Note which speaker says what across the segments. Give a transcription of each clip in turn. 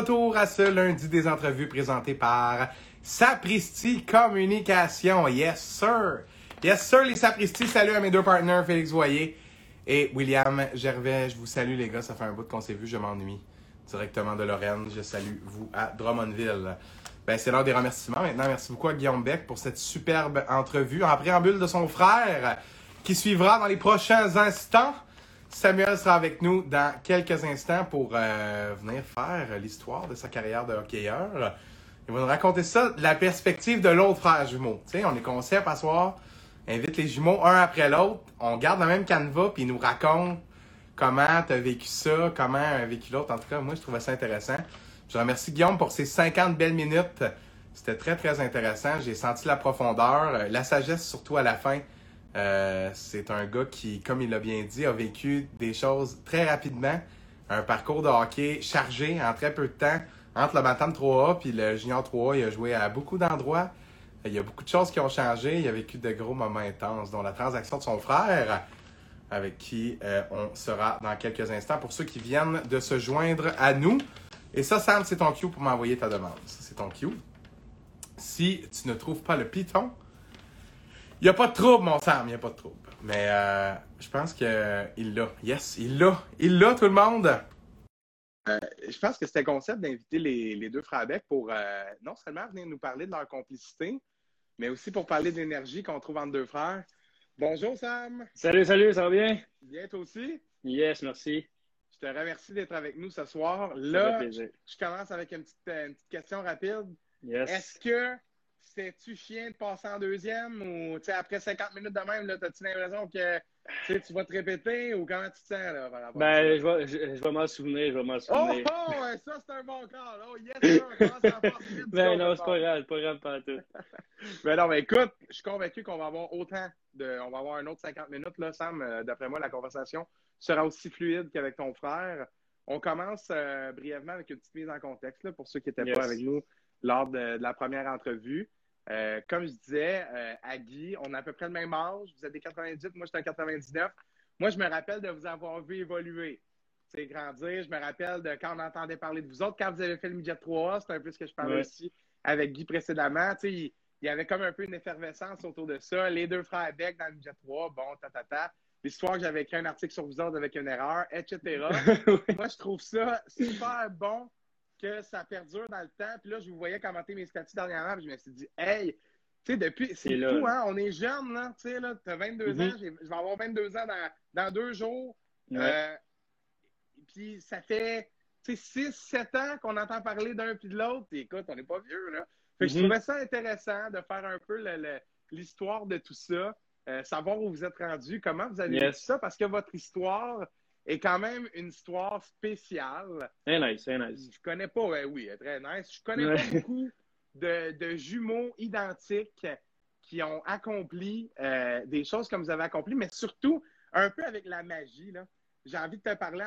Speaker 1: retour à ce lundi des entrevues présentées par Sapristi Communication. Yes, sir. Yes, sir, les Sapristi. Salut à mes deux partenaires, Félix Voyer et William Gervais. Je vous salue, les gars. Ça fait un bout qu'on s'est vu. Je m'ennuie directement de Lorraine. Je salue vous à Drummondville. Ben, c'est l'heure des remerciements maintenant. Merci beaucoup à Guillaume Beck pour cette superbe entrevue en préambule de son frère qui suivra dans les prochains instants. Samuel sera avec nous dans quelques instants pour euh, venir faire l'histoire de sa carrière de hockeyeur. Il va nous raconter ça la perspective de l'autre frère jumeau. On est concept à soir, invite les jumeaux un après l'autre, on garde le même canevas puis il nous raconte comment tu as vécu ça, comment a vécu l'autre. En tout cas, moi, je trouvais ça intéressant. Je remercie Guillaume pour ses 50 belles minutes. C'était très, très intéressant. J'ai senti la profondeur, la sagesse surtout à la fin. Euh, c'est un gars qui, comme il l'a bien dit, a vécu des choses très rapidement. Un parcours de hockey chargé en très peu de temps. Entre le Bantam 3A puis le Junior 3A, il a joué à beaucoup d'endroits. Il y a beaucoup de choses qui ont changé. Il a vécu de gros moments intenses, dont la transaction de son frère, avec qui euh, on sera dans quelques instants pour ceux qui viennent de se joindre à nous. Et ça, Sam, c'est ton cue pour m'envoyer ta demande. C'est ton cue. Si tu ne trouves pas le piton, il n'y a pas de trouble, mon Sam, il n'y a pas de trouble. Mais euh, je pense qu'il l'a. Yes, il l'a. Il l'a, tout le monde. Euh, je pense que c'était concept d'inviter les, deux frères Beck pour euh, non seulement venir nous parler de leur complicité, mais aussi pour parler de l'énergie qu'on trouve entre deux frères. Bonjour, Sam.
Speaker 2: Salut, salut, ça va bien?
Speaker 1: Bien, toi aussi?
Speaker 2: Yes, merci.
Speaker 1: Je te remercie d'être avec nous ce soir. Là, je commence avec une petite, une petite question rapide.
Speaker 2: Yes.
Speaker 1: Est-ce que c'était-tu chien de passer en deuxième ou après 50 minutes de même, t'as-tu l'impression que tu vas te répéter ou comment tu te sens là, par
Speaker 2: rapport Ben, je vais, je, vais m'en souvenir, je vais m'en souvenir.
Speaker 1: Oh, oh ça c'est un bon call. Oh yes, ça,
Speaker 2: Ben non, c'est pas grave, c'est pas grave pas tout.
Speaker 1: ben non, mais écoute, je suis convaincu qu'on va avoir autant de. On va avoir un autre 50 minutes, là, Sam. Euh, d'après moi, la conversation sera aussi fluide qu'avec ton frère. On commence euh, brièvement avec une petite mise en contexte là, pour ceux qui n'étaient pas avec nous lors de, la première entrevue. Euh, comme je disais euh, à Guy, on a à peu près le même âge. Vous êtes des 98, moi je suis un 99. Moi, je me rappelle de vous avoir vu évoluer, c'est grandir. Je me rappelle de quand on entendait parler de vous autres, quand vous avez fait le midget 3 c'est un peu ce que je parlais aussi avec Guy précédemment. il, y avait comme un peu une effervescence autour de ça. Les deux frères Beck dans le midget 3, bon, ta, ta, ta. L'histoire que j'avais écrit un article sur vous autres avec une erreur, etc. Moi, je trouve ça super bon que ça perdure dans le temps. Puis là, je vous voyais commenter mes statuts dernièrement, puis je me suis dit, hey, tu sais, depuis, c'est fou, hein? On est jeune, là, tu sais, là, t'as 22 mm-hmm. ans, je vais avoir 22 ans dans, dans deux jours. Euh, puis ça fait, tu sais, 6, 7 ans qu'on entend parler d'un puis de l'autre. Écoute, on n'est pas vieux, là. Fait que je mm-hmm. trouvais ça intéressant de faire un peu l'histoire de tout ça, euh, savoir où vous êtes rendu, comment vous avez vu ça, parce que votre histoire, est quand même une histoire spéciale.
Speaker 2: Très nice, très nice.
Speaker 1: Je connais pas, oui, très nice. Je connais pas beaucoup de, jumeaux identiques qui ont accompli euh, des choses comme vous avez accompli, mais surtout un peu avec la magie. J'ai envie de te parler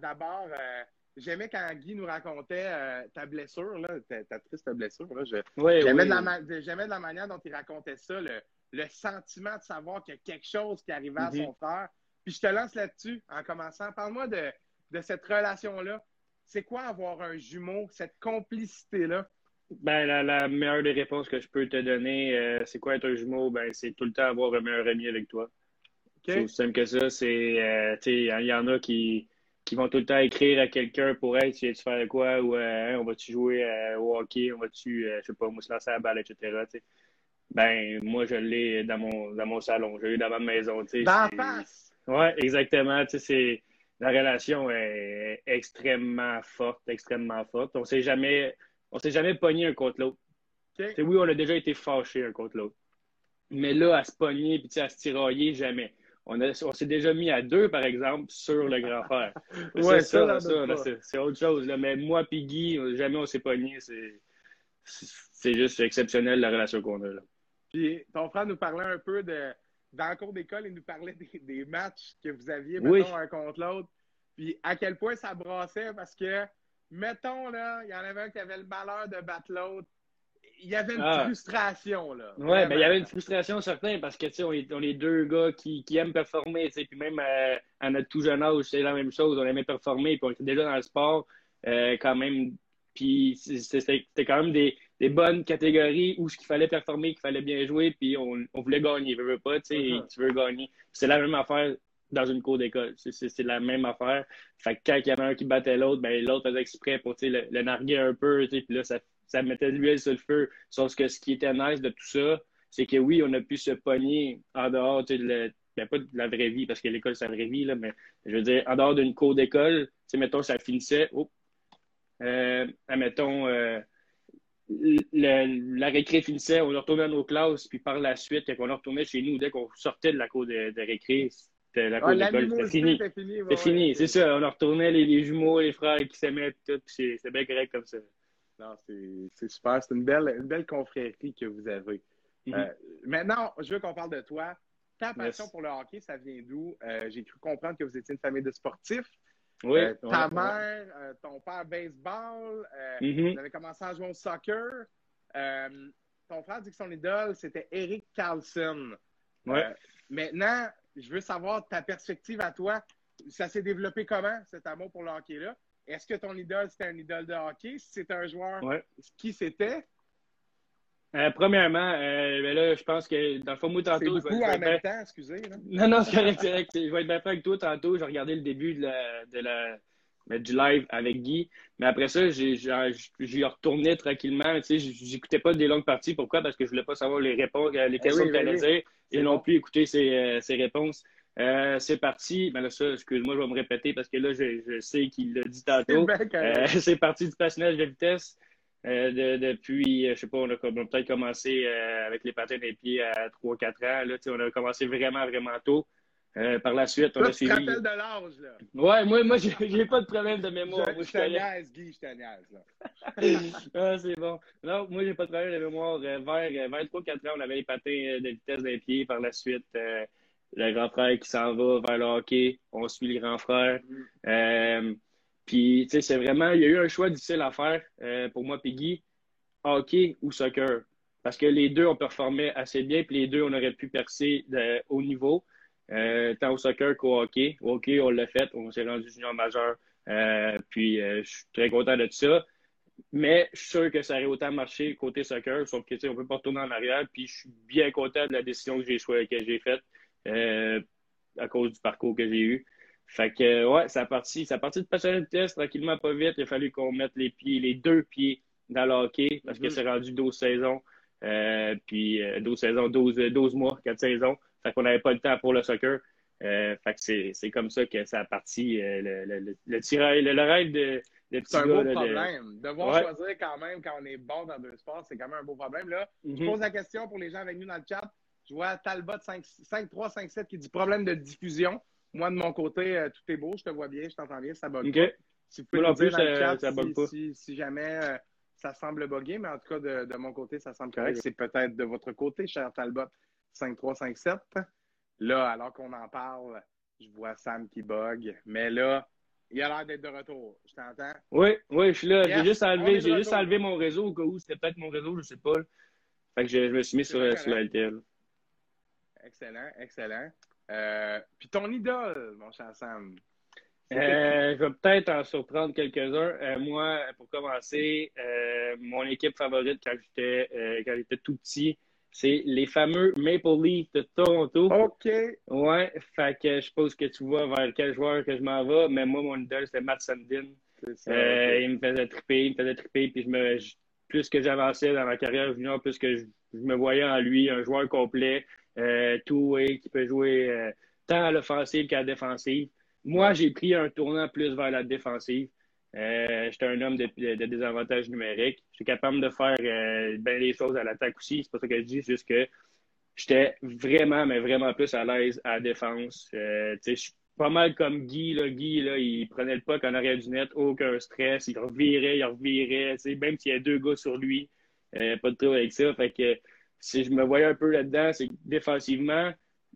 Speaker 1: d'abord. Euh, j'aimais quand Guy nous racontait euh, ta blessure, là, ta, triste blessure. J'aimais de, la manière dont il racontait ça, le, sentiment de savoir qu'il y a quelque chose qui arrivait à mm-hmm. son frère puis je te lance là-dessus en commençant. Parle-moi de, cette relation-là. C'est quoi avoir un jumeau, cette complicité-là?
Speaker 2: Ben, la, meilleure des réponses que je peux te donner, euh, c'est quoi être un jumeau? Ben, c'est tout le temps avoir un meilleur ami avec toi. C'est aussi simple que ça. C'est, euh, il y en a qui, qui vont tout le temps écrire à quelqu'un pour être, tu vas faire quoi? Ou euh, hein, on va-tu jouer au hockey? On va-tu, je sais pas, moi, se lancer à la balle, etc. Ben, moi, je l'ai dans mon, dans mon salon. Je l'ai dans ma maison.
Speaker 1: Dans face!
Speaker 2: Oui, exactement. Tu sais, c'est la relation est extrêmement forte, extrêmement forte. On s'est jamais, on s'est jamais pogné un contre l'autre. Oui, on a déjà été fâchés un contre l'autre. Mais là, à se pogner puis à se tirailler, jamais. On, on s'est déjà mis à deux, par exemple, sur le grand frère.
Speaker 1: ouais, ça,
Speaker 2: c'est autre chose. Là. Mais moi et Guy, jamais on s'est pogné. C'est juste exceptionnel la relation qu'on a. Là.
Speaker 1: Puis ton frère nous parlait un peu de dans le cours d'école, il nous parlait des, matchs que vous aviez, mettons, un contre l'autre. Puis à quel point ça brassait parce que, mettons, là, il y en avait un qui avait le malheur de battre l'autre. Il y avait une ah. frustration, là.
Speaker 2: Oui, mais ben, il y avait une frustration certaine parce que, tu sais, on est, deux gars qui, aiment performer, tu sais, puis même euh, à, notre tout jeune âge, c'est la même chose, on aimait performer, puis on était déjà dans le sport euh, quand même Puis c'était quand même des, des, bonnes catégories où ce qu'il fallait performer, qu'il fallait bien jouer, puis on, on voulait gagner. Veux, veux pas, tu sais, uh-huh. tu veux gagner. C'est la même affaire dans une cour d'école. C'est la même affaire. Fait que quand il y avait un qui battait l'autre, ben l'autre faisait exprès pour le, le narguer un peu, puis là, ça, ça mettait de l'huile sur le feu. Sauf que ce qui était nice de tout ça, c'est que oui, on a pu se pogner en dehors de, le, ben, pas de la vraie vie, parce que l'école, c'est la vraie vie, là, mais je veux dire, en dehors d'une cour d'école, mettons, ça finissait, oh, euh, admettons, euh, la récré finissait, on retournait à nos classes, puis par la suite, quand on retournait chez nous, dès qu'on sortait de la cour de, de récré, c'était la cour d'école, c'était fini. C'était fini, c'est ça. On retournait les, jumeaux, les frères qui s'aimaient, tout, c'est bien correct comme ça.
Speaker 1: Non, c'est super. C'est une belle, une belle confrérie que vous avez. Mm-hmm. Euh, maintenant, je veux qu'on parle de toi. Ta passion pour le hockey, ça vient d'où? Euh, j'ai cru comprendre que vous étiez une famille de sportifs. Oui. Euh, ta mère, euh, ton père baseball, mm-hmm. vous avez commencé à jouer au soccer. ton frère dit que son idole, c'était Eric Carlson.
Speaker 2: Ouais.
Speaker 1: maintenant, je veux savoir ta perspective à toi. Ça s'est développé comment, cet amour pour le hockey-là? Est-ce que ton idole, c'était un idole de hockey? Si c'était un joueur, qui c'était?
Speaker 2: Euh, premièrement, euh, ben là, je pense que dans le fond, moi, tantôt.
Speaker 1: C'est beaucoup en même temps, excusez.
Speaker 2: Non, non, c'est correct. Je vais être bien avec toi tantôt. J'ai regardé le début de la, de la, ben, du live avec Guy. Mais après ça, j'y retourné tranquillement. Tu sais, j'écoutais pas des longues parties. Pourquoi? Parce que je voulais pas savoir les réponses, les eh questions que tu dire et non plus écouter ses, euh, ses réponses. Euh, c'est parti. Ben là, ça, excuse-moi, je vais me répéter parce que là, je, je sais qu'il l'a dit tantôt. C'est parti du patinage de vitesse. Euh, depuis, euh, je sais pas, on a, peut-être commencé euh, avec les patins des pieds à 3-4 ans. Là, on a commencé vraiment, vraiment tôt. par la suite, on a suivi.
Speaker 1: Tu te de l'âge, là?
Speaker 2: Ouais, moi, moi j'ai pas de problème de mémoire.
Speaker 1: Je, je te niaise, Guy, je te niaise,
Speaker 2: là. ah, c'est bon. Non, moi, j'ai pas de problème de mémoire. vers, vers 3-4 ans, on avait les patins de vitesse des pieds. Par la suite, le grand frère qui s'en va vers le hockey. On suit le grand frère. Mm. Puis, tu sais, c'est vraiment, il y a eu un choix difficile à faire euh, pour moi, Piggy, hockey ou soccer? Parce que les deux, on performait assez bien, puis les deux, on aurait pu percer de haut niveau, euh, tant au soccer qu'au hockey. Hockey, on l'a fait, on s'est rendu junior majeur, euh, puis je suis très content de tout ça. Mais je suis sûr que ça aurait autant marché côté soccer, sauf que, tu sais, on peut pas retourner en arrière, puis je suis bien content de la décision que j'ai faite à cause du parcours que j'ai eu. Fait que, ouais, ça a parti, ça a parti de passionner de test tranquillement, pas vite. Il a fallu qu'on mette les pieds, les deux pieds dans le hockey parce que mm-hmm. c'est rendu 12 saisons. Euh, puis 12 euh, saisons, 12, 12 mois, 4 saisons. Fait qu'on n'avait pas le temps pour le soccer. Euh, fait que c'est comme ça que ça a parti euh, le, le, le, le, tirage, le, rêve de, de
Speaker 1: C'est un beau problème. Devoir choisir quand même quand on est bon dans deux sports, c'est quand même un beau problème. Là, je mm-hmm. pose la question pour les gens avec nous dans le chat. Je vois Talbot 5357 qui dit problème de diffusion. Moi, de mon côté, euh, tout est beau, je te vois bien, je t'entends bien, ça bug. Si vous pouvez nous dire dans le chat ça, si, si, jamais euh, ça semble bugger, mais en tout cas, de, de mon côté, ça semble correct. C'est peut-être de votre côté, cher Talbot 5357. Là, alors qu'on en parle, je vois Sam qui bug. Mais là, il a l'air d'être de retour. Je t'entends?
Speaker 2: Oui, oui, je suis là. j'ai juste enlevé, j'ai juste enlevé mon réseau au cas où c'était peut-être mon réseau, je sais pas. Fait que je, je me suis mis sur, sur LTL.
Speaker 1: Excellent, excellent. Euh, puis ton idole, mon cher Sam?
Speaker 2: Euh, je vais peut-être en surprendre quelques-uns. Euh, moi, pour commencer, mon équipe favorite quand j'étais quand j'étais tout petit, c'est les fameux Maple Leafs de Toronto.
Speaker 1: OK.
Speaker 2: Ouais, fait que je suppose que tu vois vers quel joueur que je m'en vais, mais moi, mon idole, c'était Matt Sandin. Il me faisait triper, il me faisait triper, puis je me, plus que j'avançais dans ma carrière junior, plus que je, je, me voyais en lui un joueur complet, euh, two-way, qui peut jouer euh, tant à l'offensive qu'à la défensive. Moi, j'ai pris un tournant plus vers la défensive. Euh, J'étais un homme de, de, désavantages numériques. J'étais capable de faire euh, bien les choses à l'attaque aussi. C'est pas ça que je dis, c'est juste que j'étais vraiment, mais vraiment plus à l'aise à la défense. Je suis pas mal comme Guy. Guy, là, il prenait le pas en arrière du net, aucun stress. Il revirait, il revirait. Même s'il y a deux gars sur lui, pas de trouble avec ça. Fait que si je me voyais un peu là-dedans, c'est que défensivement,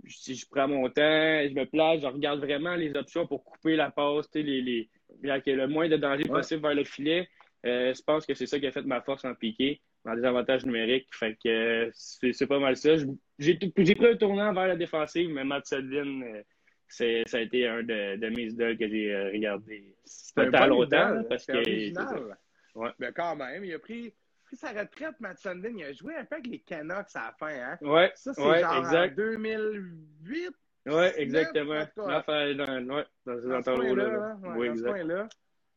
Speaker 2: si je prends mon temps, je me place, je regarde vraiment les options pour couper la passe, les, les, ait le moins de danger possible vers le filet. Euh, je pense que c'est ça qui a fait ma force en piqué, dans des avantages numériques. Fait que euh, c'est pas mal ça. J'ai pris un tournant vers la défensive, mais Matt Sedlin, euh, ça a été un de, mes idoles que j'ai regardé.
Speaker 1: C'était pas longtemps. Parce que,
Speaker 2: Ouais.
Speaker 1: Mais quand même, il a pris, pris sa retraite, Matt Sundin. Il a joué un peu avec les Canucks à la fin. Hein?
Speaker 2: Ouais.
Speaker 1: Ça, c'est
Speaker 2: ouais,
Speaker 1: genre
Speaker 2: exact.
Speaker 1: en 2008.
Speaker 2: Oui,
Speaker 1: 19,
Speaker 2: exactement.
Speaker 1: en tout cas.
Speaker 2: Là, fait- dans, ouais, dans
Speaker 1: dans ce
Speaker 2: entours-là.
Speaker 1: coin-là,
Speaker 2: là.
Speaker 1: là. Ouais,
Speaker 2: oui,
Speaker 1: dans ce
Speaker 2: exact.
Speaker 1: coin-là.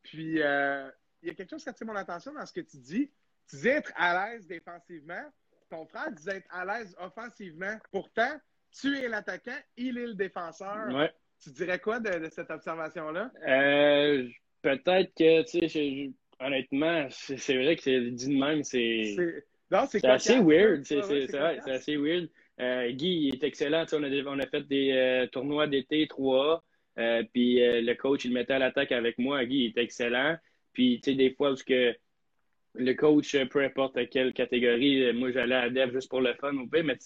Speaker 1: Puis, euh, il y a quelque chose qui attire mon attention dans ce que tu dis. Tu disais être à l'aise défensivement. Ton frère disait être à l'aise offensivement. Pourtant, tu es l'attaquant, il est le défenseur.
Speaker 2: Ouais.
Speaker 1: Tu dirais quoi de, de cette observation-là?
Speaker 2: Euh, Peut-être que, tu sais, honnêtement, c'est vrai que c'est dit de même, c'est.
Speaker 1: C'est
Speaker 2: assez weird. C'est
Speaker 1: Ouais,
Speaker 2: assez weird. Euh, Guy, il est excellent. On a, on a fait des euh, tournois d'été 3 euh, puis le coach, il mettait à l'attaque avec moi. Guy, il est excellent. Puis, tu sais, des fois, parce que le coach, peu importe quelle catégorie, moi, j'allais à Dev juste pour le fun ou pas, mais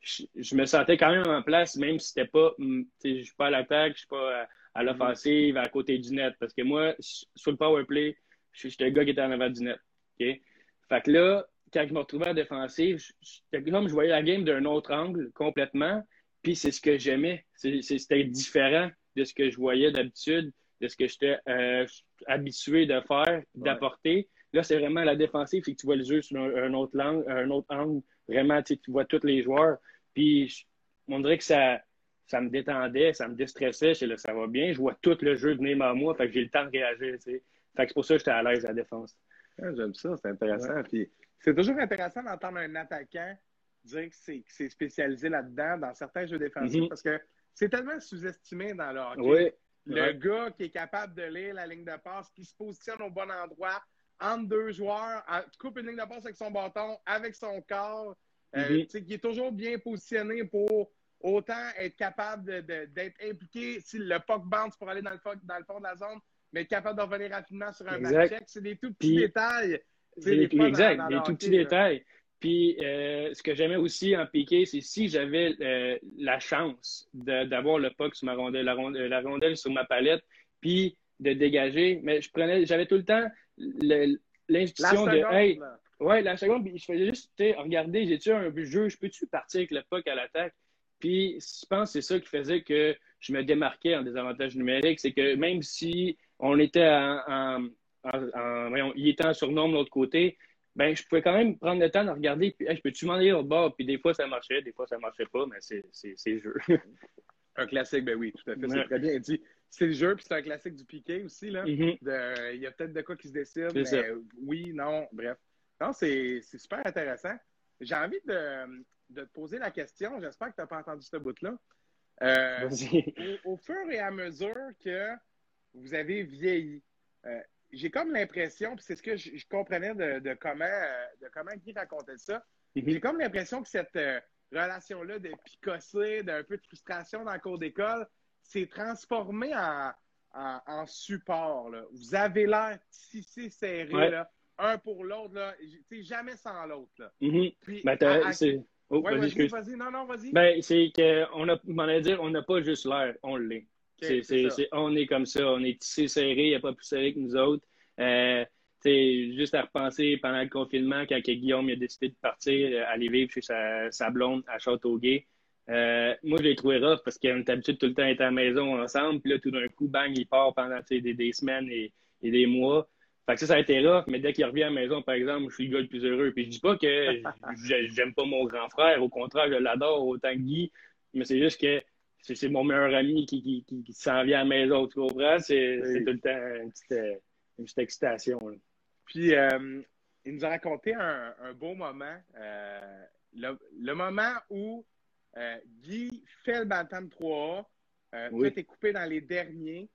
Speaker 2: je, je me sentais quand même en place, même si c'était pas, tu sais, je suis pas à l'attaque, je suis pas à, à l'offensive, à côté du net. Parce que moi, sur le power play, je suis j'étais le gars qui était en avant du net. Fait que là, quand je me retrouvais à défensive, je- c'était comme je voyais la game d'un autre angle complètement. Puis c'est ce que j'aimais. C'était différent de ce que je voyais d'habitude, de ce que j'étais euh, habitué de faire, d'apporter. Là, c'est vraiment la défensive, c'est que tu vois le jeu sur un, un autre, langue, un autre angle. Vraiment, tu vois tous les joueurs. Puis je- on dirait que ça, ça me détendait, ça me déstressait. Je là, ça va bien. Je vois tout le jeu venir à moi, fait que j'ai le temps de réagir. tu sais. Fait que c'est pour ça que j'étais à l'aise à la défense.
Speaker 1: Ah, J'aime ça, c'est intéressant. Puis c'est toujours intéressant d'entendre un attaquant dire que c'est spécialisé là-dedans dans certains jeux défensifs
Speaker 2: Mhm.
Speaker 1: parce que c'est tellement sous-estimé dans le hockey.
Speaker 2: Oui.
Speaker 1: Le
Speaker 2: Ouais.
Speaker 1: gars qui est capable de lire la ligne de passe, qui se positionne au bon endroit, entre deux joueurs, coupe une ligne de passe avec son bâton, avec son corps, sais, qui est toujours bien positionné pour autant être capable d'être impliqué si le puck bounce pour aller dans le, dans le fond de la zone, mais être capable de revenir rapidement sur un
Speaker 2: Exact.
Speaker 1: back check. C'est des tout petits
Speaker 2: Puis-
Speaker 1: détails.
Speaker 2: Des-
Speaker 1: des dans-
Speaker 2: exact,
Speaker 1: dans
Speaker 2: des tout petits détails. Puis, euh, ce que j'aimais aussi en piqué, c'est si j'avais euh, la chance d'avoir le puck sur ma rondelle, la rondelle, la rondelle sur ma palette, puis de dégager, mais je prenais, j'avais tout le temps l'institution de Hey, ouais, la seconde, puis je faisais juste, regarder, j'ai-tu un jeu, je peux-tu partir avec le puck à l'attaque? Puis, je pense que c'est ça qui faisait que je me démarquais en désavantage numérique, c'est que même si on était voyons, il était en surnombre de l'autre côté, ben, je pouvais quand même prendre le temps de regarder, puis hey, je peux-tu m'en aller au bord? Puis des fois, ça marchait, des fois, ça marchait pas, mais c'est le jeu.
Speaker 1: Un classique, ben oui, tout à fait, c'est
Speaker 2: Ouais.
Speaker 1: très bien dit. C'est le jeu, puis c'est un classique du piqué aussi. Là.
Speaker 2: Mhm.
Speaker 1: De- Il y a peut-être de quoi qui se décide, mais
Speaker 2: ça.
Speaker 1: oui, non, bref. Non, c'est super intéressant. J'ai envie de, de te poser la question. J'espère que tu n'as pas entendu ce bout-là. Euh, au fur et à mesure que vous avez vieilli, euh, j'ai comme l'impression, puis c'est ce que je, je comprenais de, de comment, euh, de comment Guy racontait ça,
Speaker 2: Mhm.
Speaker 1: j'ai comme l'impression que cette euh, relation-là de picosser, d'un peu de frustration dans le cours d'école, s'est transformée en, en, en support. là. Vous avez l'air tissé serré,
Speaker 2: Ouais.
Speaker 1: là, un pour l'autre, jamais sans l'autre. Puis,
Speaker 2: Ben,
Speaker 1: à- à-
Speaker 2: Oh,
Speaker 1: Ouais,
Speaker 2: vas-y,
Speaker 1: non, non, vas-y.
Speaker 2: Ben, c'est qu'on a, on a, on a pas juste l'air, on l'est. C'est- on est comme ça, on est tissé serré, il n'y a pas plus serré que nous autres. Euh, juste à repenser pendant le confinement, quand Guillaume il a décidé de partir, euh, aller vivre chez sa, sa blonde à Châteauguay. Euh, moi, je l'ai trouvé rough parce qu'on est habitué de tout le temps être à la maison ensemble. Puis là, tout d'un coup, bang, il part pendant des, des semaines et, et des mois. Fait que ça, ça a été rough, mais dès qu'il revient à la maison, par exemple, je suis le gars le plus heureux. Puis je dis pas que j'ai- j'aime pas mon grand frère, au contraire, je l'adore autant que Guy, mais c'est juste que c'est c'est mon meilleur ami qui, qui, qui, qui s'en vient à la maison, tu comprends? C'est
Speaker 1: Oui.
Speaker 2: tout le temps une petite, euh, une petite excitation. là.
Speaker 1: Puis, euh, il nous a raconté un, un beau moment. euh, le, le moment où euh, Guy fait le Bantam 3A, euh,
Speaker 2: Oui.
Speaker 1: est coupé dans les derniers,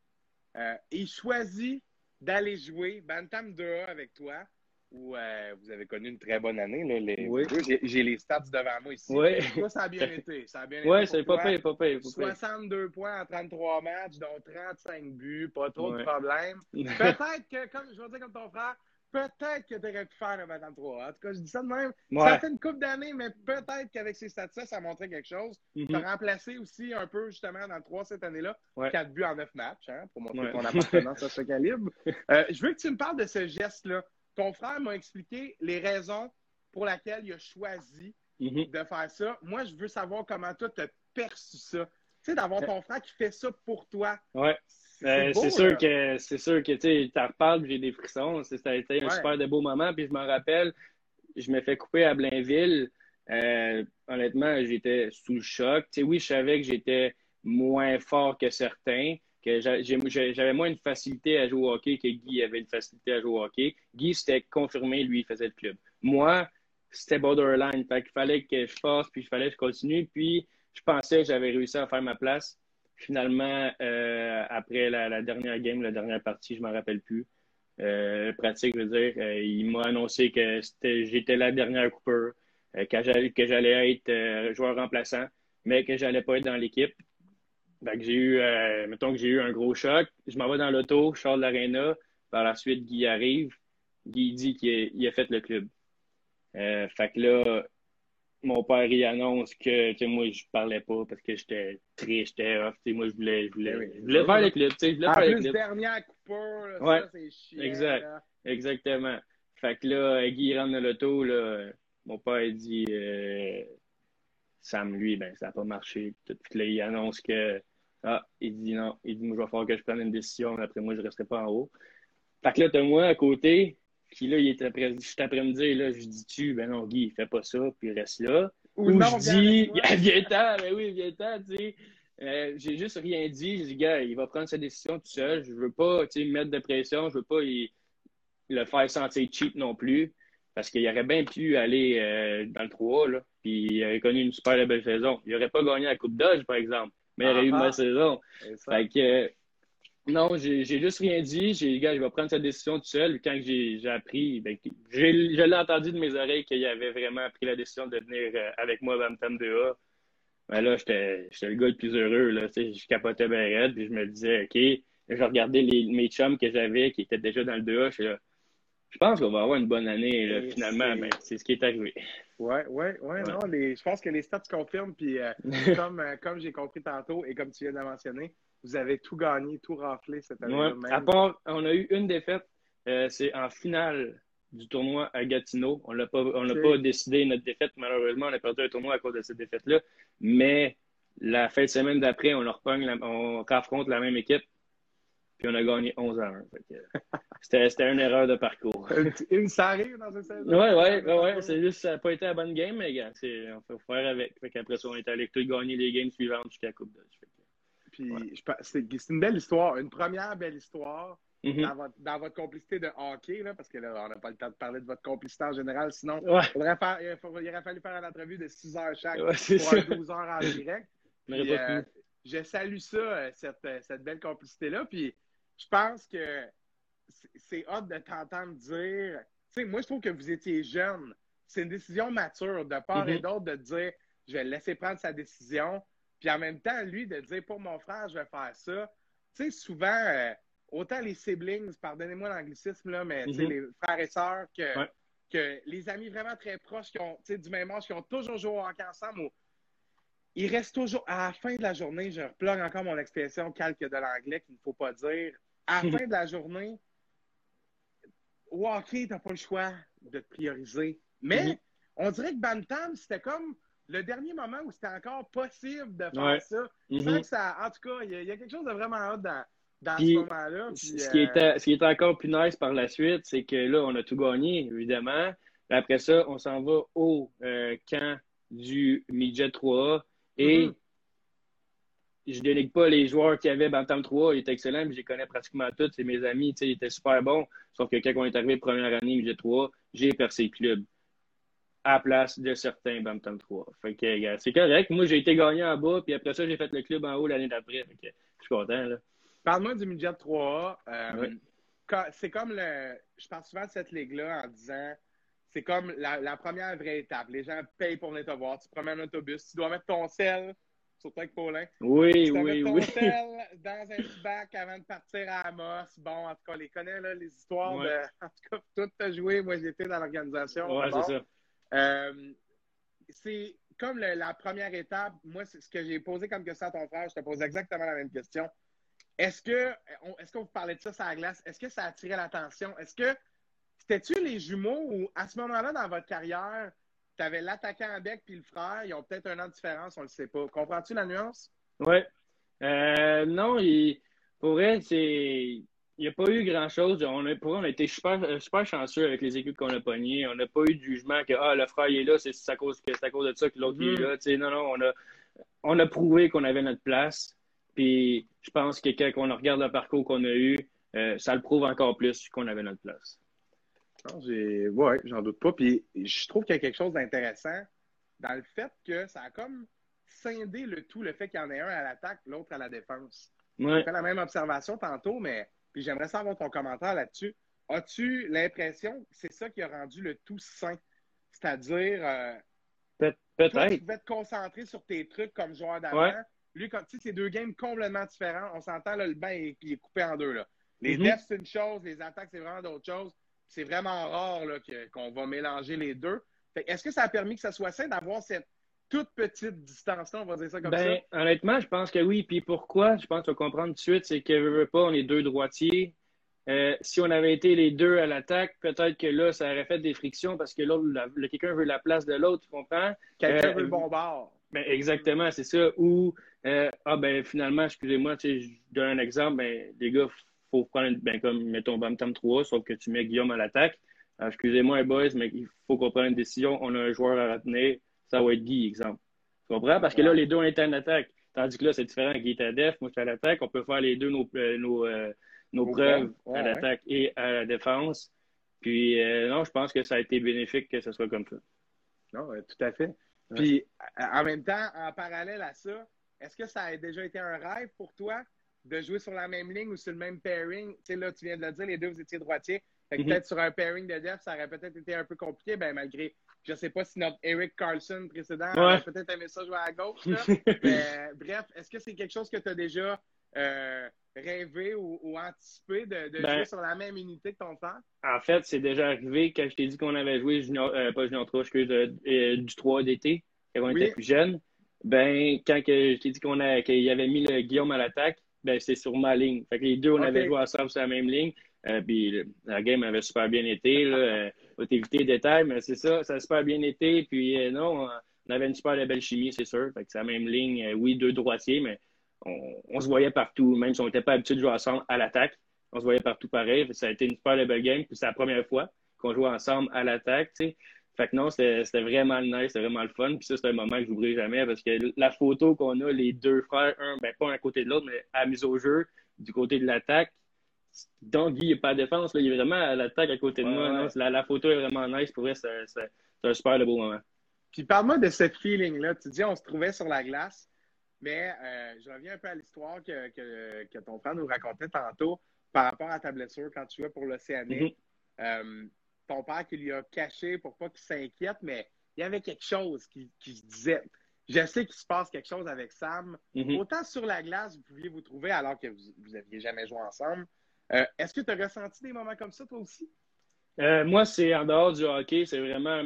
Speaker 1: et il choisit d'aller jouer Bantam 2A avec toi, où euh, vous avez connu une très bonne année. Là, les,
Speaker 2: Oui.
Speaker 1: J'ai- les stats devant moi ici.
Speaker 2: Oui.
Speaker 1: Toi, ça a bien été. Ça a bien pour
Speaker 2: c'est pas pire, pas pire, pas pire.
Speaker 1: 62 points en 33 matchs, dont 35 buts, pas trop de problèmes. Peut-être que, comme je vais dire comme ton frère, peut-être que tu aurais pu faire le Madame 3. En tout cas, je dis ça de même. Ça
Speaker 2: Ouais.
Speaker 1: fait une couple d'années, mais peut-être qu'avec ces stats-là, ça montrait quelque chose.
Speaker 2: Mhm.
Speaker 1: Tu as remplacé aussi un peu, justement, dans le 3 cette année-là,
Speaker 2: Ouais.
Speaker 1: 4 buts en 9 matchs, hein, pour montrer
Speaker 2: Ouais.
Speaker 1: ton appartenance à ce calibre. Euh, je veux que tu me parles de ce geste-là. Ton frère m'a expliqué les raisons pour lesquelles il a choisi
Speaker 2: Mhm.
Speaker 1: de faire ça. Moi, je veux savoir comment toi, tu as perçu ça. Tu sais, d'avoir ton frère qui fait ça pour toi.
Speaker 2: Ouais. C'est euh, sûr que c'est sûr que tu t'en reparles, j'ai des frissons. Ça a été un super de beau moment. Puis je me rappelle, je me fais couper à Blainville. Euh, honnêtement, j'étais sous le choc. oui, je savais que j'étais moins fort que certains, que j'avais moins une facilité à jouer au hockey que Guy avait une facilité à jouer au hockey. Guy, c'était confirmé, lui, il faisait le club. Moi, c'était borderline. Fait qu'il fallait que je force, puis il fallait que je continue. Puis je pensais que j'avais réussi à faire ma place. Finalement, euh, après la, dernière game, la dernière partie, je ne me rappelle plus. Euh, pratique, je veux dire, euh, il m'a annoncé que j'étais la dernière Cooper, que j'allais être joueur remplaçant, mais que j'allais pas être dans l'équipe. J'ai eu, mettons que j'ai eu un gros choc. Je m'en vais dans l'auto, je sors de l'aréna. Par la suite, Guy arrive. Guy dit qu'il a, fait le club. fait que là, mon père il annonce que tu sais, moi je parlais pas parce que j'étais triste, j'étais off. Tu sais, moi je voulais, je voulais, je voulais faire le sais, je voulais
Speaker 1: en
Speaker 2: faire
Speaker 1: plus,
Speaker 2: le clip.
Speaker 1: dernière coupure,
Speaker 2: ouais.
Speaker 1: ça c'est chiant.
Speaker 2: Exact.
Speaker 1: Là.
Speaker 2: Exactement. Fait que là, Guy rentre dans l'auto, là, mon père il dit euh, Sam, lui, ben ça n'a pas marché. Puis là, il annonce que Ah, il dit non. Il dit moi je vais falloir que je prenne une décision, après moi je ne resterai pas en haut. Fait que là, t'as moi à côté, puis là, il est après, juste après-midi, là, je dis tu, ben non, Guy, il fait pas ça, puis il reste là. Ou, non, je dis, viens-t'en, ben oui, viens-t'en, tu sais. Euh, j'ai juste rien dit. J'ai dit, gars, il va prendre sa décision tout seul. Je veux pas, tu sais, mettre de pression. Je veux pas le faire sentir cheap non plus. Parce qu'il aurait bien pu aller euh, dans le 3, là. Puis il aurait connu une super belle saison. Il aurait pas gagné la Coupe Dodge, par exemple. Mais il aurait eu une belle saison. Fait que, non, j'ai juste rien dit. J'ai dit, gars, il va prendre sa décision tout seul. Quand j'ai appris, ben, je l'ai entendu de mes oreilles qu'il avait vraiment pris la décision de venir euh, avec moi dans le thème 2A. Ben là, j'étais le gars le plus heureux. Là, je capotais bien raide, puis je me disais, OK, je regardais les, mes chums que j'avais qui étaient déjà dans le 2A. Je, je pense qu'on va avoir une bonne année, là, finalement. Mais c'est ce qui est arrivé.
Speaker 1: Oui, oui, oui. Non, je pense que les stats confirment. Puis, euh, comme, euh, comme j'ai compris tantôt et comme tu viens de mentionner, vous avez tout gagné, tout raflé cette année. Ouais.
Speaker 2: À part, on a eu une défaite. Euh, c'est en finale du tournoi à Gatineau. On n'a pas, pas décidé notre défaite. Malheureusement, on a perdu un tournoi à cause de cette défaite-là. Mais la fin de semaine d'après, on leur on affronte la même équipe. Puis on a gagné 11 à 1. C'était une erreur de parcours.
Speaker 1: Une, ça arrive dans cette saison.
Speaker 2: Oui, oui, oui. Ouais. C'est juste ça n'a pas été la bonne game, mais gars, on faut faire avec. Fait après ça, on est allé tout gagner les games suivantes jusqu'à la Coupe de
Speaker 1: c'est une belle histoire, une première belle histoire mm-hmm. dans, votre, complicité de hockey, là, parce que là, on n'a pas le temps de parler de votre complicité en général, sinon il, aurait fallu faire une entrevue de 6 heures chaque pour 12 heures en direct. Euh, je salue ça, euh, cette, euh, cette belle complicité-là. Puis je pense que c'est hâte de t'entendre dire. Tu sais, moi, je trouve que vous étiez jeune. C'est une décision mature de part et mm-hmm. d'autre de dire je vais le laisser prendre sa décision. Puis en même temps, lui, de dire pour mon frère, je vais faire ça. Tu sais, souvent, euh, autant les siblings, pardonnez-moi l'anglicisme, là, mais mm-hmm. les frères et sœurs, que, que les amis vraiment très proches qui ont, du même âge, qui ont toujours joué au hockey ensemble, ils restent toujours, à la fin de la journée, je replonge encore mon expression calque de l'anglais qu'il ne faut pas dire. À la fin de la journée, au hockey, tu n'as pas le choix de te prioriser. Mais on dirait que Bantam, c'était comme le dernier moment où c'était encore possible de faire ça. Mm-hmm. ça. En tout cas, il y, a quelque chose de vraiment hot dans, dans ce moment-là.
Speaker 2: Ce, qui était, ce qui est encore plus nice par la suite, c'est que là, on a tout gagné, évidemment. Après ça, on s'en va au euh, camp du Midget 3 et mm-hmm. Je dénigre pas les joueurs qui avaient Bantam 3, ils étaient excellents, mais je les connais pratiquement tous, c'est mes amis, ils étaient super bons. Sauf que quand on est arrivé première année Midget 3, j'ai percé le club à la place de certains Bantam 3. Fait que, c'est correct. Moi, j'ai été gagnant en bas, puis après ça, j'ai fait le club en haut l'année d'après. je suis content, là.
Speaker 1: Parle-moi du midget 3A. Euh, c'est comme le. Je parle souvent de cette ligue-là en disant c'est comme la, première vraie étape. Les gens payent pour venir te voir. Tu promènes un autobus. Tu dois mettre ton sel, surtout avec Paulin.
Speaker 2: Oui,
Speaker 1: tu
Speaker 2: oui,
Speaker 1: sel dans un petit bac avant de partir à Amos. Bon, en tout cas, on les connaît, là, les histoires de. En tout cas, tout a joué. Moi, j'étais dans l'organisation.
Speaker 2: Ouais, c'est ça.
Speaker 1: Euh, c'est comme la première étape. Moi, c'est ce que j'ai posé comme question à ton frère. Je te pose exactement la même question. Est-ce que, est-ce qu'on vous parlait de ça sur la glace? Est-ce que ça attirait l'attention? Est-ce que c'était-tu les jumeaux ou à ce moment-là dans votre carrière, tu avais l'attaquant avec puis le frère, ils ont peut-être un an de différence, on ne le sait pas. Comprends-tu la nuance?
Speaker 2: Oui. Euh, non, il, pour elle, c'est. Il n'y a pas eu grand-chose. On a, pour on a été super, super chanceux avec les équipes qu'on a pognées. On n'a pas eu de jugement que ah, le frère il est là, c'est à cause, à cause de ça que l'autre est mm-hmm. là. non, non, on a, on a prouvé qu'on avait notre place. Puis je pense que quand on regarde le parcours qu'on a eu, euh, ça le prouve encore plus qu'on avait notre place.
Speaker 1: Oui, j'en doute pas. Puis je trouve qu'il y a quelque chose d'intéressant dans le fait que ça a comme scindé le tout, le fait qu'il y en ait un à l'attaque, l'autre à la défense. Ouais. J'ai fait la même observation tantôt, mais puis j'aimerais savoir ton commentaire là-dessus. As-tu l'impression que c'est ça qui a rendu le tout sain? C'est-à-dire, euh,
Speaker 2: peut-être.
Speaker 1: Tu pouvais te concentrer sur tes trucs comme joueur d'avant. Lui, comme tu sais, c'est deux games complètement différents. On s'entend, le banc est, est, coupé en deux. Là. Les mm c'est une chose, les attaques, c'est vraiment d'autres choses. C'est vraiment rare qu'on va mélanger les deux. Est-ce que ça a permis que ça soit sain d'avoir cette toute petite distance-là, on va dire ça comme
Speaker 2: ben, ça? Honnêtement, je pense que oui. Puis pourquoi? Je pense qu'on va comprendre tout de suite, c'est que veut pas, on est deux droitiers. Euh, si on avait été les deux à l'attaque, peut-être que là, ça aurait fait des frictions parce que l'autre, quelqu'un veut la place de l'autre, tu comprends?
Speaker 1: Quelqu'un euh, veut le bon bord.
Speaker 2: Ben, exactement, c'est ça. Ou, euh, ah ben finalement, excusez-moi, je donne un exemple, ben, les gars, faut prendre, ben, comme, mettons, Bantam 3, sauf que tu mets Guillaume à l'attaque. excusez-moi, boys, mais il faut qu'on prenne une décision. On a un joueur à retenir ça va être Guy, exemple. Tu comprends? Parce que là, les deux, on est en attaque. Tandis que là, c'est différent. Guy est à def, moi, je suis à l'attaque. On peut faire les deux nos, euh, nos, euh, nos preuves à l'attaque et à la défense. Puis, euh, non, je pense que ça a été bénéfique que ce soit comme ça.
Speaker 1: Non, tout à fait. Puis, en même temps, en parallèle à ça, est-ce que ça a déjà été un rêve pour toi? De jouer sur la même ligne ou sur le même pairing? Tu sais, là, tu viens de le dire, les deux, vous étiez droitiers. Mm-hmm. peut-être sur un pairing de def, ça aurait peut-être été un peu compliqué, ben, malgré je ne sais pas si notre Eric Carlson précédent aurait peut-être aimé ça jouer à gauche. Mais, bref, est-ce que c'est quelque chose que tu as déjà euh, rêvé ou, anticipé de, ben jouer sur la même unité que ton frère?
Speaker 2: En fait, c'est déjà arrivé quand je t'ai dit qu'on avait joué junior, euh, pas junior 3, excuse, euh, du 3 d'été, quand on était plus jeune. Ben, quand que je t'ai dit qu'on qu'il avait mis le Guillaume à l'attaque, ben, c'est sur ma ligne. Fait que les deux, on avait joué ensemble sur la même ligne. Euh, puis la game avait super bien été. Là. Euh, va t'éviter les détails, mais c'est ça, ça a super bien été. Puis euh, non, on avait une super belle chimie, c'est sûr. Fait que c'est la même ligne. oui, deux droitiers, mais on, se voyait partout, même si on n'était pas habitué de jouer ensemble à l'attaque. On se voyait partout pareil. Ça a été une super belle game. Puis c'est la première fois qu'on jouait ensemble à l'attaque. Fait que non, c'était vraiment nice, c'était vraiment le fun. Puis ça, c'est un moment que j'oublierai jamais parce que la photo qu'on a, les deux frères, un, ben pas un côté de l'autre, mais à mise au jeu, du côté de l'attaque, donc, Guy n'est pas à défense, il est vraiment à l'attaque à côté de moi. La, photo est vraiment nice. Pour vrai, c'est un super beau moment.
Speaker 1: Puis parle-moi de ce feeling-là. Tu dis on se trouvait sur la glace, mais euh, je reviens un peu à l'histoire que, ton frère nous racontait tantôt par rapport à ta blessure quand tu jouais pour l'Océanique. Euh, ton père qui lui a caché pour pas qu'il s'inquiète, mais il y avait quelque chose qui, se disait. Je sais qu'il se passe quelque chose avec Sam. Mm-hmm. Autant sur la glace, vous pouviez vous trouver alors que vous n'aviez jamais joué ensemble. Euh, est-ce que tu as ressenti des moments comme ça, toi aussi?
Speaker 2: Euh, moi, c'est en dehors du hockey. C'est vraiment.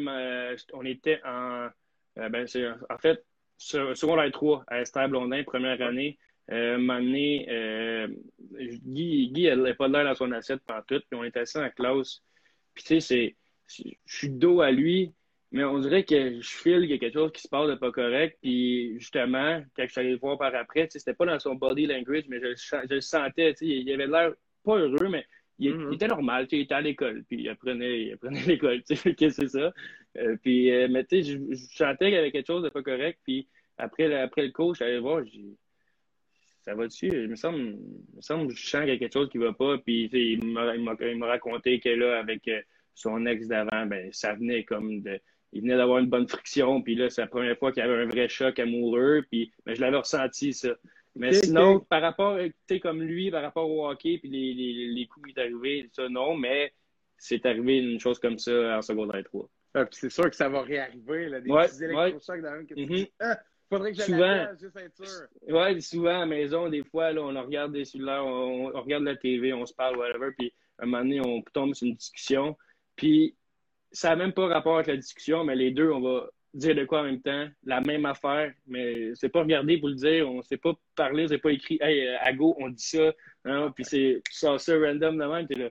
Speaker 2: on était en. Euh, ben, en fait, secondaire 3 à Esther Blondin, première année. Euh, année, Guy, Guy elle n'est pas là dans son assiette tout, puis on était assis en classe. Puis tu sais, je suis dos à lui, mais on dirait que je file qu'il y a quelque chose qui se passe de pas correct. Puis justement, quand je suis allé le voir par après, c'était pas dans son body language, mais je, je le sentais. Il avait l'air pas heureux, mais il, mm-hmm. était normal, il était à l'école, puis il apprenait, il apprenait l'école, tu sais, c'est ça. Euh, puis, euh, mais tu sais, je, je, sentais qu'il y avait quelque chose de pas correct, puis après, après le coach, j'allais voir, ça va dessus, il me semble, il me semble que je sens qu'il y a quelque chose qui va pas, puis il m'a raconté que là, avec euh, son ex d'avant, ben, ça venait comme de, il venait d'avoir une bonne friction, puis là, c'est la première fois qu'il y avait un vrai choc amoureux, puis mais ben, je l'avais ressenti, ça. Mais sinon, par rapport, tu sais, comme lui, par rapport au hockey, puis les, les, les coups qui est arrivé, ça, non, mais c'est arrivé une chose comme ça en secondaire 3.
Speaker 1: Ah, c'est sûr que ça va réarriver, là, des petits électrochocs dans un que ah, faudrait que souvent.
Speaker 2: Ouais, souvent à la maison, des fois, là, on regarde des cellulaires, on, on, regarde la TV, on se parle, whatever, puis à un moment donné, on tombe sur une discussion, puis ça n'a même pas rapport avec la discussion, mais les deux, on va dire de quoi en même temps, la même affaire, mais c'est pas regarder pour le dire, on sait pas parler, c'est pas écrit, hey, à go, on dit ça, hein, puis c'est, tu sors ça random de même, t'es là,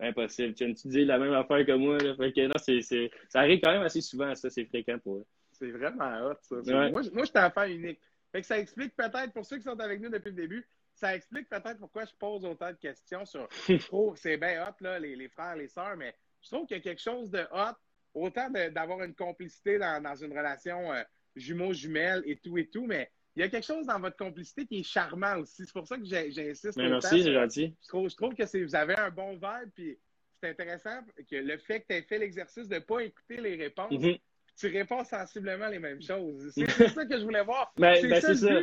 Speaker 2: impossible, tu, tu dis la même affaire que moi, là, fait que non, c'est, ça arrive quand même assez souvent, ça, c'est fréquent pour eux.
Speaker 1: C'est vraiment hot, ça. Moi, moi j'étais un fan unique. Fait que ça explique peut-être, pour ceux qui sont avec nous depuis le début, ça explique peut-être pourquoi je pose autant de questions sur. c'est bien hot, là, les, les, frères, les sœurs, mais je trouve qu'il y a quelque chose de hot, autant d'avoir une complicité dans, dans une relation euh, jumeaux-jumelles et tout et tout, mais il y a quelque chose dans votre complicité qui est charmant aussi. C'est pour ça que j'insiste.
Speaker 2: Merci, c'est gentil.
Speaker 1: Je trouve, je trouve que vous avez un bon vibe, puis c'est intéressant que le fait que tu aies fait l'exercice de ne pas écouter les réponses, mm-hmm. Tu réponds sensiblement les mêmes choses. C'est ça que je voulais voir.
Speaker 2: Ben, c'est ben, ça.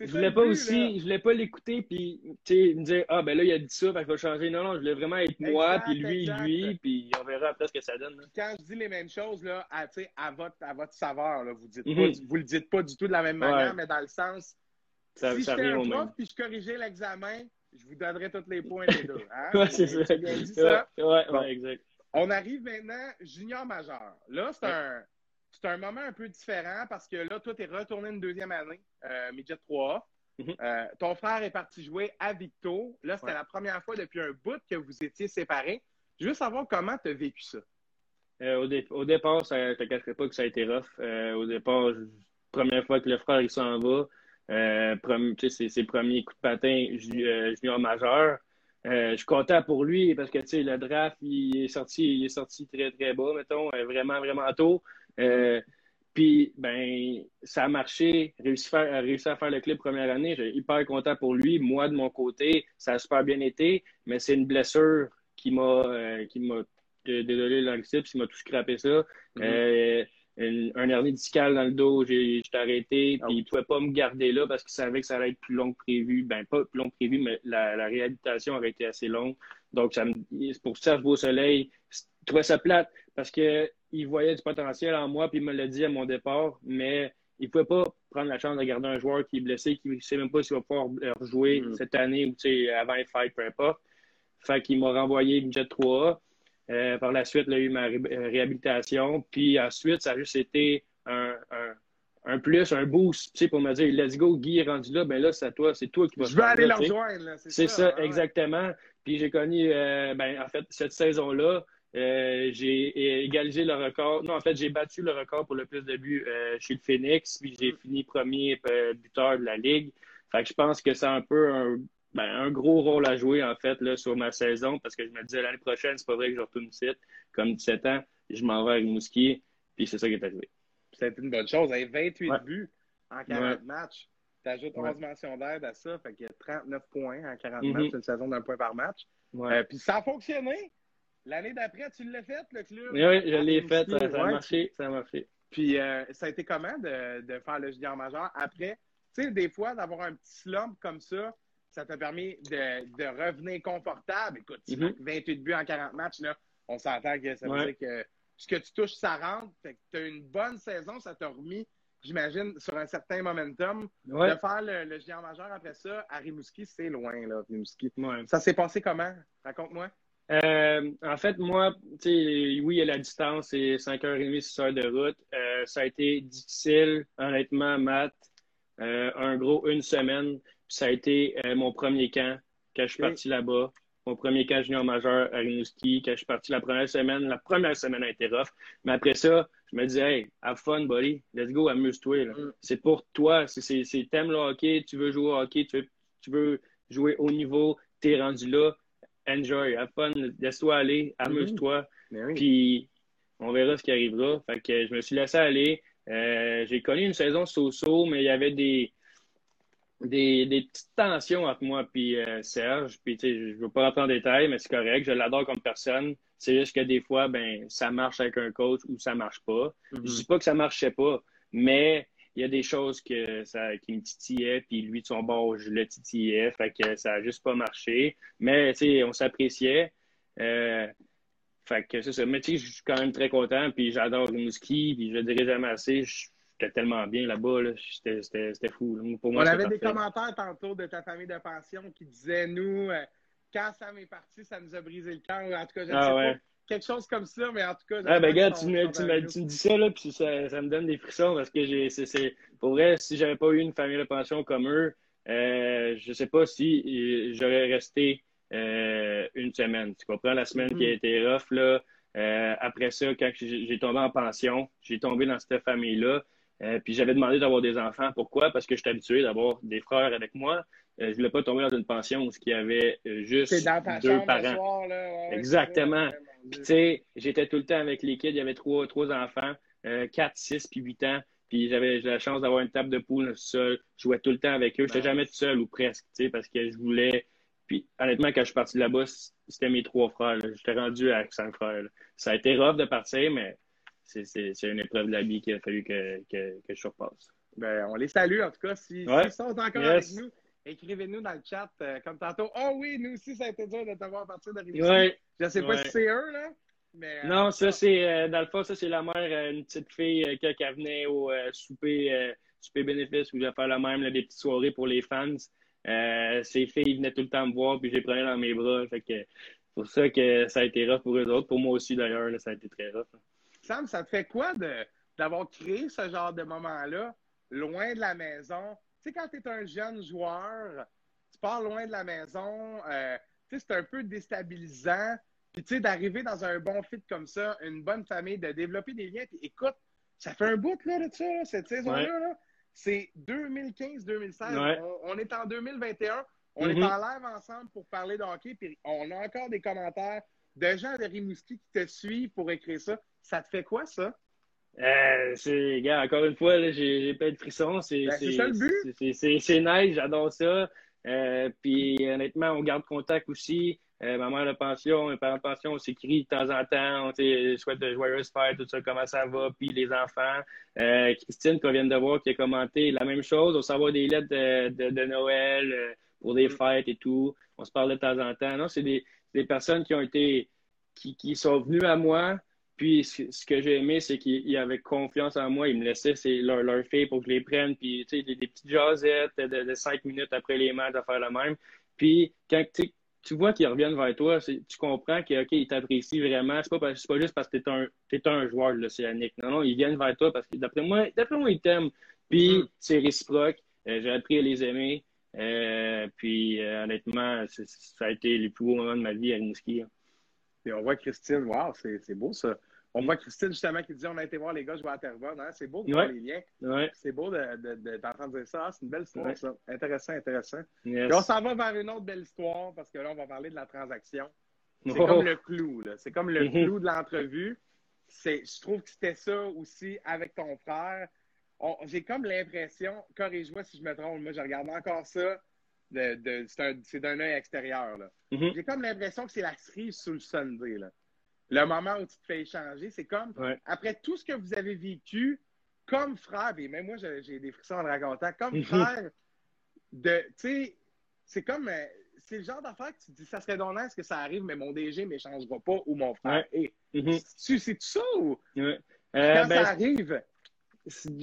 Speaker 2: Je voulais pas aussi, je voulais pas l'écouter puis me dire ah ben là il a dit ça, fait va changer. Non non, je voulais vraiment être moi puis lui lui puis on verra après ce que ça donne.
Speaker 1: Quand je dis les mêmes choses là, à, à votre à votre saveur là, vous dites mm-hmm. vous le dites pas du tout de la même manière, mais dans le sens ça, si j'étais un prof puis je corrigeais l'examen, je vous donnerais tous les points les deux. Hein?
Speaker 2: ouais, c'est ça. Bien dit ça? Ouais, ouais, exact.
Speaker 1: On arrive maintenant junior majeur. Là, c'est un c'est un moment un peu différent parce que là, toi, tu es retourné une deuxième année, euh, Midget 3 mhm. euh, ton frère est parti jouer à Victo. Là, c'était la première fois depuis un bout que vous étiez séparés. Je veux savoir comment tu as vécu ça.
Speaker 2: Euh, au, départ, ça, ne te cacherai pas que ça a été rough. Euh, au départ, première fois que le frère il s'en va, c'est ses premiers coups de patin junior majeur. je suis content pour lui parce que le draft, il est sorti, il est sorti très, très bas, mettons, vraiment, vraiment tôt. Euh, puis, ben, ça a marché, réussi, à faire le clip première année. J'ai hyper content pour lui. Moi, de mon côté, ça a super bien été, mais c'est une blessure qui m'a, euh, qui m'a, désolé l'anglicisme, qui m'a tout scrappé ça. Mm-hmm. euh, un hernie discale dans le dos, j'ai arrêté, puis il ne pouvait pas me garder là parce qu'il savait que ça allait être plus long que prévu. Ben, pas plus long que prévu, mais la, la réhabilitation aurait été assez longue. Donc, ça me, pour Serge Beau-Soleil, je trouvais ça plate parce que il voyait du potentiel en moi, puis il me l'a dit à mon départ, mais il ne pouvait pas prendre la chance de garder un joueur qui est blessé, qui ne sait même pas s'il va pouvoir rejouer mm. cette année ou avant les fight, peu importe. Fait qu'il m'a renvoyé une Jet 3 euh, par la suite, il a eu ma réhabilitation. Puis ensuite, ça a juste été un, un, plus, un boost pour me dire Let's go, Guy est rendu là, ben là, c'est toi, c'est toi qui vas
Speaker 1: Je vais aller le rejoindre.
Speaker 2: C'est ça, exactement. Puis j'ai connu, euh, ben, en fait, cette saison-là, euh, j'ai égalisé le record. Non, en fait, j'ai battu le record pour le plus de buts euh, chez le Phoenix, puis j'ai fini premier euh, buteur de la Ligue. Fait que je pense que c'est un peu un, ben, un, gros rôle à jouer, en fait, là, sur ma saison, parce que je me disais l'année prochaine, c'est pas vrai que je retourne ici, comme 17 ans, je m'en vais avec Mouski, puis c'est ça qui est arrivé.
Speaker 1: C'est une bonne chose. 28 buts en 40 matchs. Tu ajoutes 11 mentions d'aide à ça, fait qu'il y a 39 points en 40 mm-hmm. matchs, une saison d'un point par match. puis ça a fonctionné. L'année d'après, tu l'as fait, le club?
Speaker 2: Oui, oui, je l'ai fait. Ça, a marché. Ça a marché.
Speaker 1: Puis, euh, ça a été comment de, de faire le junior majeur? Après? Tu sais, des fois, d'avoir un petit slump comme ça, ça t'a permis de, de, revenir confortable. Écoute, tu 28 mhm. buts en 40 matchs, là, on s'entend que ça veut dire que ce que tu touches, ça rentre. tu as une bonne saison, ça t'a remis, j'imagine, sur un certain momentum. De faire le, le junior majeur après ça, à Rimouski, c'est loin, là, Rimouski. Ça s'est passé comment? Raconte-moi.
Speaker 2: Euh, en fait, moi, oui, il y a la distance, c'est 5h30, 6 heures de route. Euh, ça a été difficile, honnêtement, Matt. Euh, un gros une semaine. ça a été mon premier camp quand je suis parti là-bas. Mon premier camp junior majeur à Rimouski. Quand je suis parti la première semaine, la première semaine a été rough. Mais après ça, je me disais, hey, have fun, buddy. Let's go, amuse-toi. Mm. C'est pour toi. C'est, t'aimes le hockey, tu veux jouer au hockey, tu veux, tu veux jouer au niveau, t'es rendu là enjoy, have fun, laisse-toi aller, amuse-toi. Mhm. Puis on verra ce qui arrivera. Fait que je me suis laissé aller. Euh, j'ai connu une saison so-so, mais il y avait des, des, des petites tensions entre moi et euh, Serge. Puis je ne veux pas rentrer en détail, mais c'est correct. Je l'adore comme personne. C'est juste que des fois, ben, ça marche avec un coach ou ça marche pas. Je mhm. Je dis pas que ça marchait pas, mais il y a des choses que ça, qui me titillaient, puis lui, de son bord, je le titillais, fait que ça n'a juste pas marché. Mais, tu sais, on s'appréciait. Euh, fait que c'est ça. Mais, tu sais, je suis quand même très content, puis j'adore le Rimouski, puis je le dirais jamais assez. J'étais tellement bien là-bas, là. C'était fou.
Speaker 1: Pour moi, on avait des commentaires tantôt de ta famille de pension qui disaient, nous, euh, quand Sam est parti, ça nous a brisé le cœur. En tout cas, je ne ah sais pas quelque chose comme ça, mais en tout cas.
Speaker 2: Ah, ben, gars, tu, me, tu, me, tu me dis ça, là, puis ça, ça, me donne des frissons parce que j'ai, c'est, pour vrai, si j'avais pas eu une famille de pension comme eux, euh, je sais pas si euh, j'aurais resté euh, une semaine. Tu comprends? La semaine qui a mm-hmm. été rough, là. Euh, après ça, quand j'ai tombé en pension, j'ai tombé dans cette famille-là. Euh, puis j'avais demandé d'avoir des enfants. Pourquoi? Parce que j'étais habitué d'avoir des frères avec moi. Euh, je ne voulais pas tomber dans une pension où il y avait juste deux parents. Exactement. Puis tu sais, j'étais tout le temps avec les kids. Il y avait trois, trois enfants, quatre, six, puis huit ans. Puis j'avais la chance d'avoir une table de poule seul. Je jouais tout le temps avec eux. Je n'étais jamais tout seul ou presque, tu sais, parce que je voulais. Puis honnêtement, quand je suis parti là-bas, c'était mes trois frères. J'étais rendu avec cinq frères. Ça a été rough de partir, mais c'est une épreuve de la vie qu'il a fallu que, que, que, je surpasse.
Speaker 1: Ben, on les salue, en tout cas. S'ils si, sont encore avec nous, écrivez-nous dans le chat euh, comme tantôt. Oh oui, nous aussi, ça a été dur de te voir partir de
Speaker 2: ouais.
Speaker 1: Je ne sais pas si c'est eux, là. Mais,
Speaker 2: euh, non, ça, c'est, euh, dans le fond, ça, c'est la mère, une petite fille qui, qui venait au souper, souper bénéfice où j'ai fait la même, des petites soirées pour les fans. ces filles venaient tout le temps me voir, puis je les prenais dans mes bras. Fait que, pour ça que ça a été rough pour eux autres. Pour moi aussi, d'ailleurs, ça a été très rough.
Speaker 1: Sam, ça te fait quoi d'avoir créé ce genre de moment-là, loin de la maison? Tu sais, quand tu es un jeune joueur, tu pars loin de la maison, euh, tu sais, c'est un peu déstabilisant. Puis, tu sais, d'arriver dans un bon fit comme ça, une bonne famille, de développer des liens. Puis, écoute, ça fait un bout, là, de ça, cette saison-là. C'est 2015-2016. On, est en 2021. On est mm-hmm. en live ensemble pour parler de hockey. Puis, on a encore des commentaires de gens de Rimouski qui te suivent pour écrire ça. Ça te fait quoi, ça?
Speaker 2: Euh, c'est, gars, encore une fois, j'ai plein de frissons. C'est
Speaker 1: ben, ça le but.
Speaker 2: C'est nice, j'adore ça. Euh, puis honnêtement, on garde contact aussi. Euh, ma mère de pension, mes parents de pension, on s'écrit de temps en temps, on souhaite de joyeux fête, tout ça, comment ça va, puis les enfants. Euh, Christine, qu'on vient de voir, qui a commenté la même chose, on s'envoie des lettres de, de, de Noël euh, pour des mm. fêtes et tout. On se parle de temps en temps. Non, c'est des, des personnes qui ont été, qui, qui sont venues à moi, puis ce, que j'ai aimé, c'est qu'ils avaient confiance en moi. Ils me laissaient leur, leur fille pour que je les prenne. Puis, tu sais, des, petites jasettes de, cinq minutes après les matchs à faire la même. Puis, quand tu vois qu'ils reviennent vers toi, tu comprends qu'ils t'apprécient vraiment. C'est pas, pas juste parce que tu es, un joueur de l'Océanique. Non, non, ils viennent vers toi parce que d'après moi, d'après moi, ils t'aiment. Puis, mm-hmm. c'est réciproque. Euh, j'ai appris à les aimer. Euh, puis, euh, honnêtement, ça a été les plus beaux moments de ma vie à Rimouski. Hein.
Speaker 1: Et on voit Christine, wow, c'est beau ça. On voit Christine justement qui dit on a été voir les gars jouer à Terrebonne. Hein? C'est beau de voir les liens. C'est beau d'entendre de, dire ça. Ah, c'est une belle histoire, ça. Intéressant, intéressant. Et on s'en va vers une autre belle histoire parce que là, on va parler de la transaction. C'est oh. comme le clou. C'est comme le mm-hmm. clou de l'entrevue. Je trouve que c'était ça aussi avec ton frère. J'ai comme l'impression, corrige-moi si je me trompe, moi je regarde encore ça c'est d'un œil extérieur. Mm-hmm. J'ai comme l'impression que c'est la cerise sous le Sunday. Là. Le moment où tu te fais échanger, c'est comme, après tout ce que vous avez vécu, comme frère, et même moi, j'ai des frissons en racontant, comme mm-hmm. frère, de, tu sais, c'est comme, euh, c'est le genre d'affaire que tu dis, ça serait est-ce que ça arrive, mais mon DG ne m'échangera pas ou mon frère. Mm-hmm. C'est tout ça ou? Euh, quand ben, ça arrive?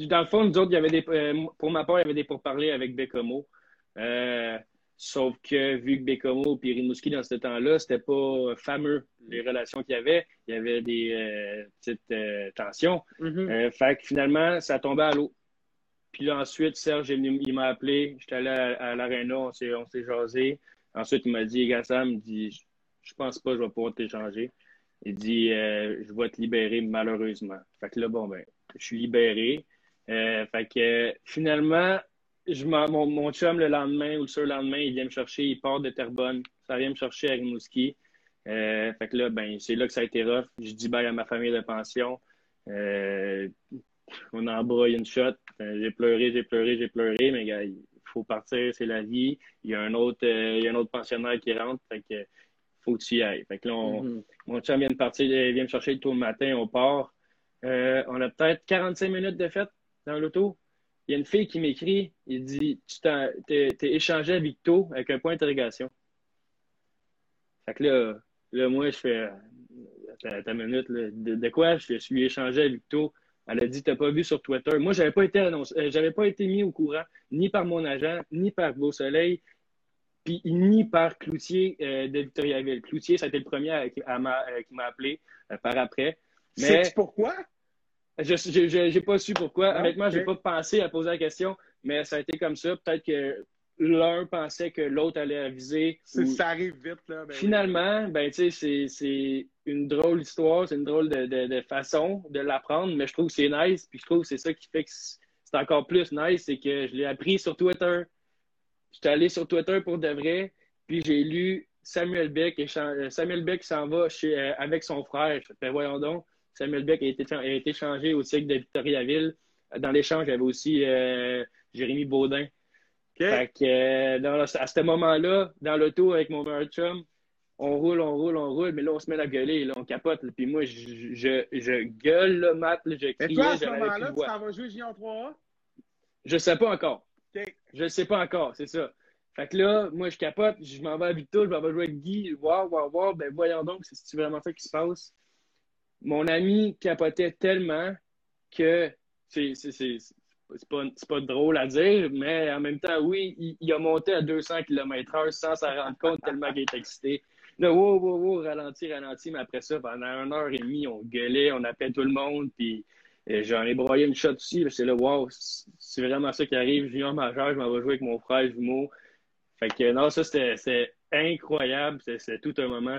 Speaker 2: Dans le fond, nous autres, il y avait des, euh, pour ma part, il y avait des pourparlers avec Bécomo. Euh, sauf que vu que Bécomo et Rimouski, dans ce temps-là, c'était pas fameux, les relations qu'il y avait. Il y avait des euh, petites euh, tensions. Mm-hmm. fait que finalement, ça tombait à l'eau. Puis là, ensuite, Serge, il, m'a appelé. J'étais allé à, l'aréna, on s'est, on s'est jasé. Ensuite, il m'a dit, Gassam, dit, je pense pas que je vais pouvoir t'échanger. Il dit, je vais te libérer malheureusement. Fait que là, bon, ben, je suis libéré. fait que finalement, je mon, mon, chum, le lendemain ou le surlendemain, il vient me chercher, il part de Terrebonne. Ça vient me chercher à Rimouski. Euh, fait que là, ben, c'est là que ça a été rough. Je dis bye à ma famille de pension. Euh, on embrouille une shot. Euh, j'ai pleuré, j'ai pleuré, j'ai pleuré, mais gars, il faut partir, c'est la vie. Il y a un autre, il y a un autre pensionnaire qui rentre. Fait que faut que tu y ailles. Fait que là, mm-hmm. mon chum vient de partir, il vient me chercher le tour le matin, on part. on a peut-être 45 minutes de fête dans l'auto. Il y a une fille qui m'écrit, il dit Tu t'es échangé à Victo avec un point d'interrogation. Fait que là, là, moi, je fais Attends une minute, de, quoi? Je suis échangé à Victo? Elle a dit T'as pas vu sur Twitter. Moi, j'avais pas été annoncé, euh, j'avais pas été mis au courant, ni par mon agent, ni par Beau Soleil, puis ni par Cloutier euh, de Victoriaville. Cloutier, ça a été le premier à, euh, qui m'a appelé par après.
Speaker 1: Mais... C'est pourquoi?
Speaker 2: Je n'ai pas su pourquoi. Ah, Honnêtement, je n'ai pas pensé à poser la question, mais ça a été comme ça. Peut-être que l'un pensait que l'autre allait aviser.
Speaker 1: Ça arrive vite, là.
Speaker 2: Ben Finalement, ben, c'est une drôle d'histoire, c'est une drôle de, façon de l'apprendre, mais je trouve que c'est nice, puis je trouve que c'est ça qui fait que c'est encore plus nice, c'est que je l'ai appris sur Twitter. J'étais allé sur Twitter pour de vrai, puis j'ai lu Samuel Beck et euh, Samuel Beck s'en va chez, euh, avec son frère. Je fais, voyons donc, Samuel Beck a été, a été changé au cycle de Victoriaville. Dans l'échange, il y avait aussi euh, Jérémy Baudin. Fait que, à ce moment-là, dans l'auto avec mon meilleur chum, on roule, on roule, on roule, mais là, on se met à gueuler, là, on capote. puis moi, je, je, je gueule le mat, je crie.
Speaker 1: Et toi, à ce moment-là, tu t'en vas jouer Junior 3A?
Speaker 2: Je sais pas encore. Je sais pas encore, c'est ça. Fait que là, moi, je capote, je m'en vais à Victor, je m'en vais jouer avec Guy. Waouh, waouh, waouh, ben voyons donc, c'est vraiment ça qui se passe? Mon ami capotait tellement que c'est pas, pas drôle à dire, mais en même temps, oui, il, a monté à 200 km/h sans s'en rendre compte tellement qu'il est excité. Là, wow, wow, wow, ralenti, ralenti, mais après ça, pendant une heure et demie, on gueulait, on appelait tout le monde, puis euh, j'en ai broyé une shot aussi. C'est là, wow, c'est vraiment ça qui arrive. Junior majeur, je m'en vais jouer avec mon frère jumeau. Fait que non, ça, c'était incroyable. C'est tout un moment,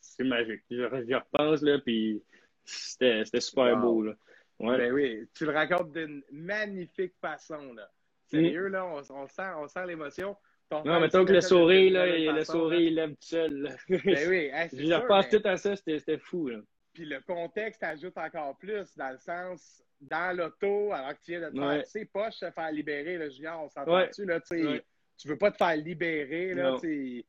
Speaker 2: c'est magique. Je, repense, là, puis c'était super beau, là.
Speaker 1: Ouais. Ben oui, tu le racontes d'une magnifique façon, là. Sérieux, mm. là, on, on sent, on sent l'émotion.
Speaker 2: Non, mettons que le souris, là, le souris, il lève tout seul.
Speaker 1: Ben oui,
Speaker 2: je repasse tout à ça, c'était fou. Là.
Speaker 1: Puis le contexte ajoute encore plus, dans le sens, dans l'auto, alors que tu viens de te faire, tu sais, pas se faire libérer, là, Julien, on s'entend dessus, là, tu sais, tu veux pas te faire libérer, là, tu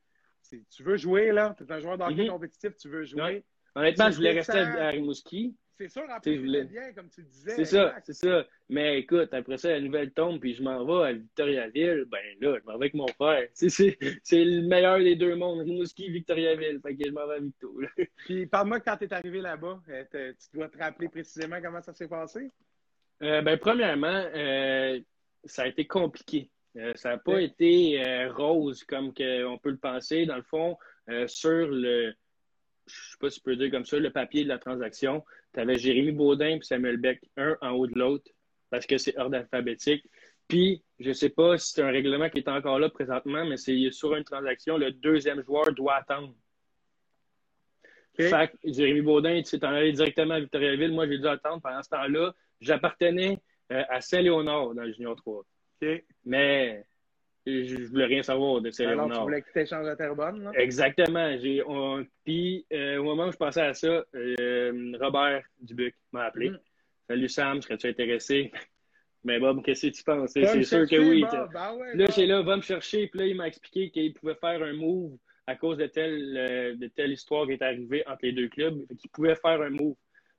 Speaker 1: veux jouer, là, tu es un joueur d'hockey mm compétitif, tu veux jouer.
Speaker 2: Honnêtement, je voulais rester à Rimouski.
Speaker 1: C'est sûr, en plus, voulais... bien, comme tu disais.
Speaker 2: C'est ça, c'est ça. Mais écoute, après ça, la nouvelle tombe, puis je m'en vais à Victoriaville, ben là, je m'en vais avec mon frère. C'est le meilleur des deux mondes, Rimouski, Victoriaville. Fait que je m'en vais à Victo.
Speaker 1: Puis parle-moi quand tu es arrivé là-bas, euh, tu dois te rappeler précisément comment ça s'est passé?
Speaker 2: Euh, ben, premièrement, euh, ça a été compliqué. ça n'a pas été rose comme que on peut le penser. Dans le fond, sur le, je sais pas si tu peux dire comme ça, le papier de la transaction, tu avais Jérémy Baudin et Samuel Beck, un en haut de l'autre, parce que c'est ordre alphabétique. Puis, je ne sais pas si c'est un règlement qui est encore là présentement, mais c'est sur une transaction, le deuxième joueur doit attendre. Fait que Jérémy Baudin, tu t'en allé directement à Victoriaville. Moi, j'ai dû attendre pendant ce temps-là. J'appartenais euh, à Saint-Léonard dans le Junior 3. Mais je voulais rien savoir de Saint-Léonard.
Speaker 1: Alors, tu voulais que tu échanges à Terrebonne, là?
Speaker 2: Exactement. Puis, euh, au moment où je pensais à ça, euh, Robert Dubuc m'a appelé. Mm. Salut Sam, serais-tu intéressé? Mais Bob, qu'est-ce que tu penses? C'est sûr que oui.
Speaker 1: Ben
Speaker 2: là, j'ai là, va me chercher. Puis là, il m'a expliqué qu'il pouvait faire un move à cause de telle, euh, de telle histoire qui est arrivée entre les deux clubs. Qu'il pouvait faire un move.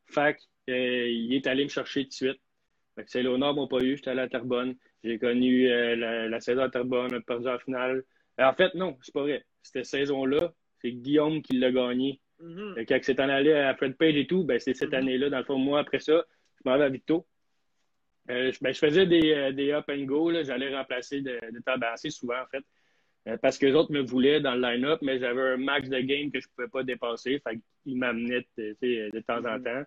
Speaker 2: Fait qu'il est allé me chercher tout de suite. Fait que Saint-Léonard m'a pas eu, j'étais allé à Terrebonne. J'ai connu euh, la, saison à Terrebonne, on a perdu en finale. Euh, en fait, non, c'est pas vrai. Cette saison-là, c'est Guillaume qui l'a gagné. Mm-hmm. Quand c'est en allé à Fred Page et tout, ben, c'est cette mm-hmm. année-là. Dans le fond, moi, après ça, je m'en vais à Victo. Euh, ben, je faisais des, des up and go. J'allais remplacer de, de assez souvent, en fait. parce que les autres me voulaient dans le line-up, mais j'avais un max de game que je ne pouvais pas dépasser. Fait qu'ils m'amenaient de, temps en mm-hmm. temps.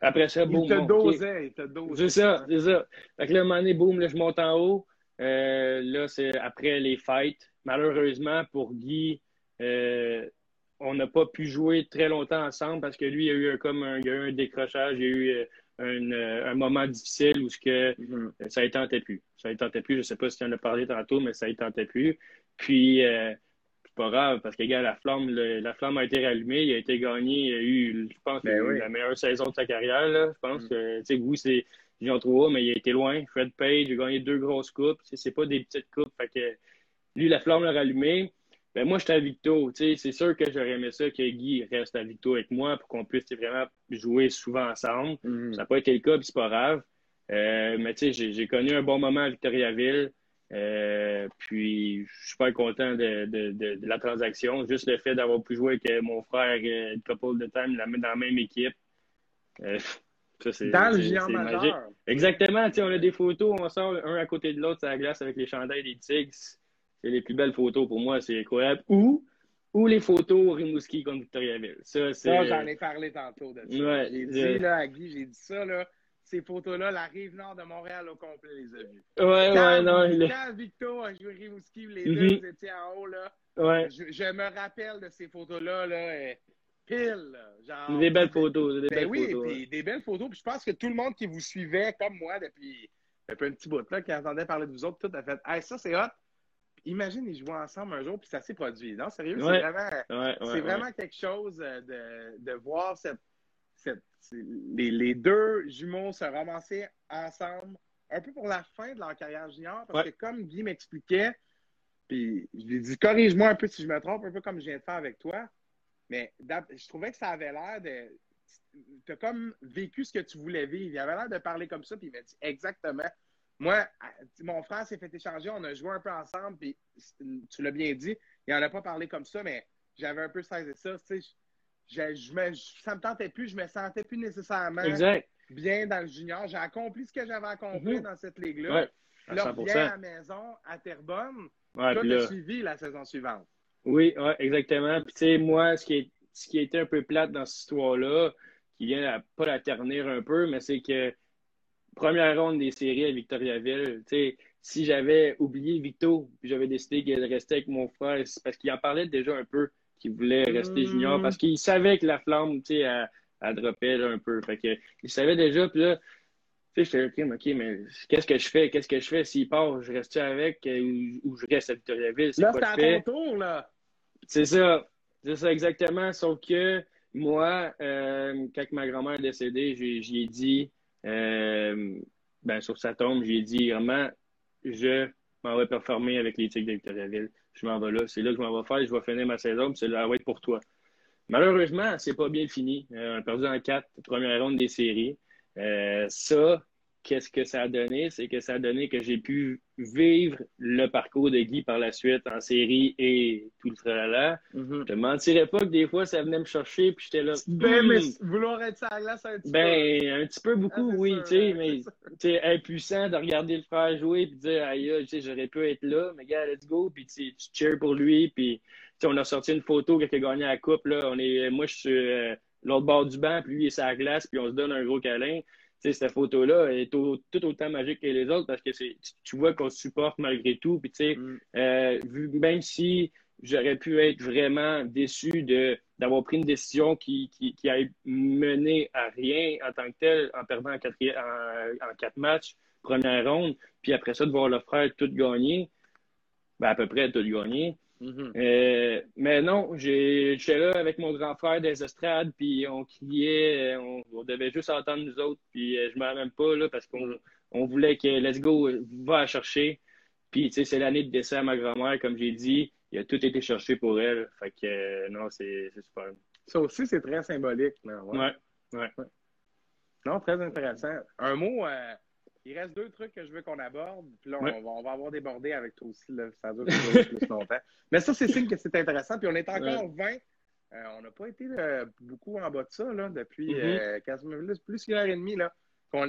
Speaker 2: Après ça, boum.
Speaker 1: Il te dosait, il te dosait.
Speaker 2: C'est ça, c'est ça. Fait que là, un moment donné, boum, là, je monte en haut. Euh, là, c'est après les fights. Malheureusement, pour Guy, euh, on n'a pas pu jouer très longtemps ensemble parce que lui, il y a eu un, comme un, il y a eu un décrochage, il y a eu euh, un, un moment difficile où ce que, mm-hmm. ça ne tentait plus. Ça ne tentait plus. Je ne sais pas si tu en as parlé tantôt, mais ça ne tentait plus. Puis, pas grave, parce que, gars, la flamme, la flamme a été rallumée, il a été gagné, il a eu, je pense, ben la meilleure saison de sa carrière, là. Je pense mm. que, tu sais, oui, c'est Jean 3, mais il a été loin. Fred Page, il a gagné deux grosses coupes. C'est pas des petites coupes. Fait que, lui, la flamme l'a rallumé. Ben, moi, j'étais à Victo. Tu sais, c'est sûr que j'aurais aimé ça que Guy reste à Victo avec moi pour qu'on puisse vraiment jouer souvent ensemble. Mm. Ça n'a pas été le cas, puis c'est pas grave. Euh, mais tu sais, j'ai connu un bon moment à Victoriaville. Euh, puis, je suis super content de, de, de, la transaction. Juste le fait d'avoir pu jouer avec mon frère euh, couple de time, la mettre dans la même équipe.
Speaker 1: Euh, ça, c'est, dans le géant majeur.
Speaker 2: Exactement. On a des photos, on sort un à côté de l'autre sur la glace avec les chandails des Tigres. C'est les plus belles photos pour moi, c'est incroyable. Ou, ou les photos Rimouski contre Victoriaville.
Speaker 1: Ça, ça j'en ai parlé tantôt de ça. Ouais, j'ai dit là, à Guy, j'ai dit ça, là ces photos-là, la rive nord de Montréal au complet les a vues.
Speaker 2: Ouais, ouais, non.
Speaker 1: Il quand Victor a joué Rimouski, les deux mm étaient en haut, là.
Speaker 2: Ouais.
Speaker 1: Je, me rappelle de ces photos-là, là, pile, genre.
Speaker 2: Des belles photos, des
Speaker 1: ben
Speaker 2: belles
Speaker 1: oui,
Speaker 2: photos.
Speaker 1: Puis, des belles photos. Puis je pense que tout le monde qui vous suivait, comme moi, depuis, un petit bout là, qui entendait parler de vous autres, tout a fait Hey, ça c'est hot. Imagine, ils jouent ensemble un jour, puis ça s'est produit. Non, sérieux, c'est vraiment, vraiment quelque chose euh, de, de voir cette, cette les, les, deux jumeaux se ramasser ensemble, un peu pour la fin de leur carrière junior, parce que comme Guy m'expliquait, puis je lui dis corrige-moi un peu si je me trompe, un peu comme je viens de faire avec toi, mais je trouvais que ça avait l'air de tu as comme vécu ce que tu voulais vivre. Il avait l'air de parler comme ça, puis il m'a dit exactement. Moi, mon frère s'est fait échanger, on a joué un peu ensemble, puis tu l'as bien dit, il n'en a pas parlé comme ça, mais j'avais un peu saisi ça. Tu sais, je, me, ça me tentait plus, je me sentais plus nécessairement bien dans le junior. J'ai accompli ce que j'avais accompli mm-hmm. dans cette ligue-là. Ouais, là, viens à la maison, à Terrebonne. Ouais, tu as suivi la saison suivante.
Speaker 2: Oui, ouais, exactement. Puis, tu sais, moi, ce qui, est, ce qui a été un peu plate dans cette histoire-là, qui vient à, pas la ternir un peu, mais c'est que première ronde des séries à Victoriaville, si j'avais oublié Victo, puis j'avais décidé qu'il restait avec mon frère, parce qu'il en parlait déjà un peu, qu'il voulait rester junior, mm. parce qu'il savait que la flamme, tu sais, elle, droppait un peu. Fait que, il savait déjà, puis là, tu sais, j'étais OK, OK, mais qu'est-ce que je fais? Qu'est-ce que je fais? S'il part, je reste avec euh, ou, je reste à Victoriaville?
Speaker 1: Là, c'est à ton tour, là.
Speaker 2: C'est ça. C'est ça, exactement. Sauf que moi, euh, quand ma grand-mère est décédée, j'y ai dit, euh, ben, sur sa tombe, j'ai dit vraiment, je m'en vais performer avec les Tigres de Victoriaville. Je m'en vais là. C'est là que je m'en vais faire. Je vais finir ma saison, c'est là, va être pour toi. Malheureusement, c'est pas bien fini. Euh, on a perdu en quatre, première ronde des séries. ça, qu'est-ce que ça a donné? C'est que ça a donné que j'ai pu vivre le parcours de Guy par la suite en série et tout le tralala. Mm-hmm. Je te mentirais pas que des fois, ça venait me chercher puis j'étais là.
Speaker 1: Ben, mais hmm. vouloir être à la glace un petit
Speaker 2: ben, peu. Ben, un petit peu beaucoup, ah, oui, tu sais, mais tu es impuissant de regarder le frère jouer puis de dire, aïe, tu sais, j'aurais pu être là, mais gars, let's go, puis tu cheers pour lui, puis on a sorti une photo qui a gagné la coupe, là. On est, moi, je suis euh, l'autre bord du banc, puis lui, il est sur la glace, puis on se donne un gros câlin cette photo-là est tout autant magique que les autres parce que tu vois qu'on supporte malgré tout. Puis, mm. euh, même si j'aurais pu être vraiment déçu de, d'avoir pris une décision qui, qui, qui, a mené à rien en tant que tel, en perdant en, en, quatre matchs, première ronde, puis après ça, de voir le frère tout gagner, ben, à peu près tout gagner. Mm-hmm. Euh, mais non, j'étais là avec mon grand frère des estrades, puis on criait, on, devait juste entendre nous autres, puis euh, je m'en même pas, là, parce qu'on on voulait que Let's Go va chercher. Puis, tu sais, c'est l'année de décès à ma grand-mère, comme j'ai dit, il a tout été cherché pour elle. Fait que, euh, non, c'est super.
Speaker 1: Ça aussi, c'est très symbolique.
Speaker 2: ouais. Ouais,
Speaker 1: Non, très intéressant. Un mot, il reste deux trucs que je veux qu'on aborde. Puis là, on, va, avoir débordé avec toi aussi. Là, ça dure plus longtemps. Mais ça, c'est signe que c'est intéressant. Puis on est encore 20. Euh, on n'a pas été euh, beaucoup en bas de ça là, depuis mm-hmm. euh, plus qu'une heure et demie.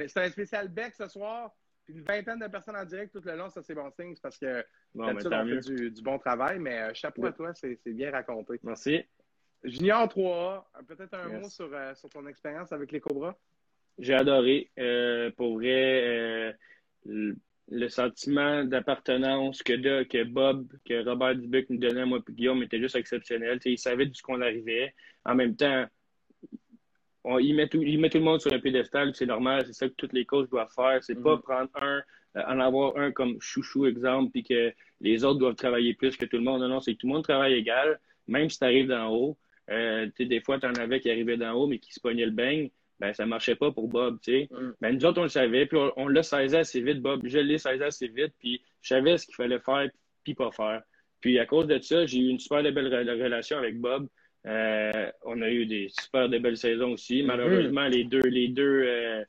Speaker 1: C'est un spécial bec ce soir. Puis une vingtaine de personnes en direct tout le long, ça c'est bon signe. parce que bon, on fait du, bon travail. Mais chapeau à toi, c'est bien raconté.
Speaker 2: Merci.
Speaker 1: Junior 3A, peut-être un mot sur, sur ton expérience avec les Cobras?
Speaker 2: J'ai adoré. Euh, pour vrai, euh, le, sentiment d'appartenance que, que Bob, que Robert Dubuc nous donnait, moi et Guillaume, était juste exceptionnel. il savait d'où qu'on arrivait. En même temps, il, met tout, il met tout le monde sur un pédestal, c'est normal, c'est ça que toutes les coachs doivent faire. C'est pas mm-hmm. prendre un, euh, en avoir un comme chouchou exemple, puis que les autres doivent travailler plus que tout le monde. Non, non, c'est que tout le monde travaille égal, même si tu arrives d'en haut. des fois, tu en avais qui arrivaient d'en haut, mais qui se pognaient le beigne ben ça marchait pas pour Bob, tu sais. Mm. Ben, nous autres, on le savait, puis on, l'a saisi assez vite, Bob. Je l'ai saisi assez vite, puis je savais ce qu'il fallait faire, puis pas faire. Puis à cause de ça, j'ai eu une super belle relation avec Bob. Euh, on a eu des super de belles saisons aussi. Mm-hmm. Malheureusement, les deux, les deux, euh,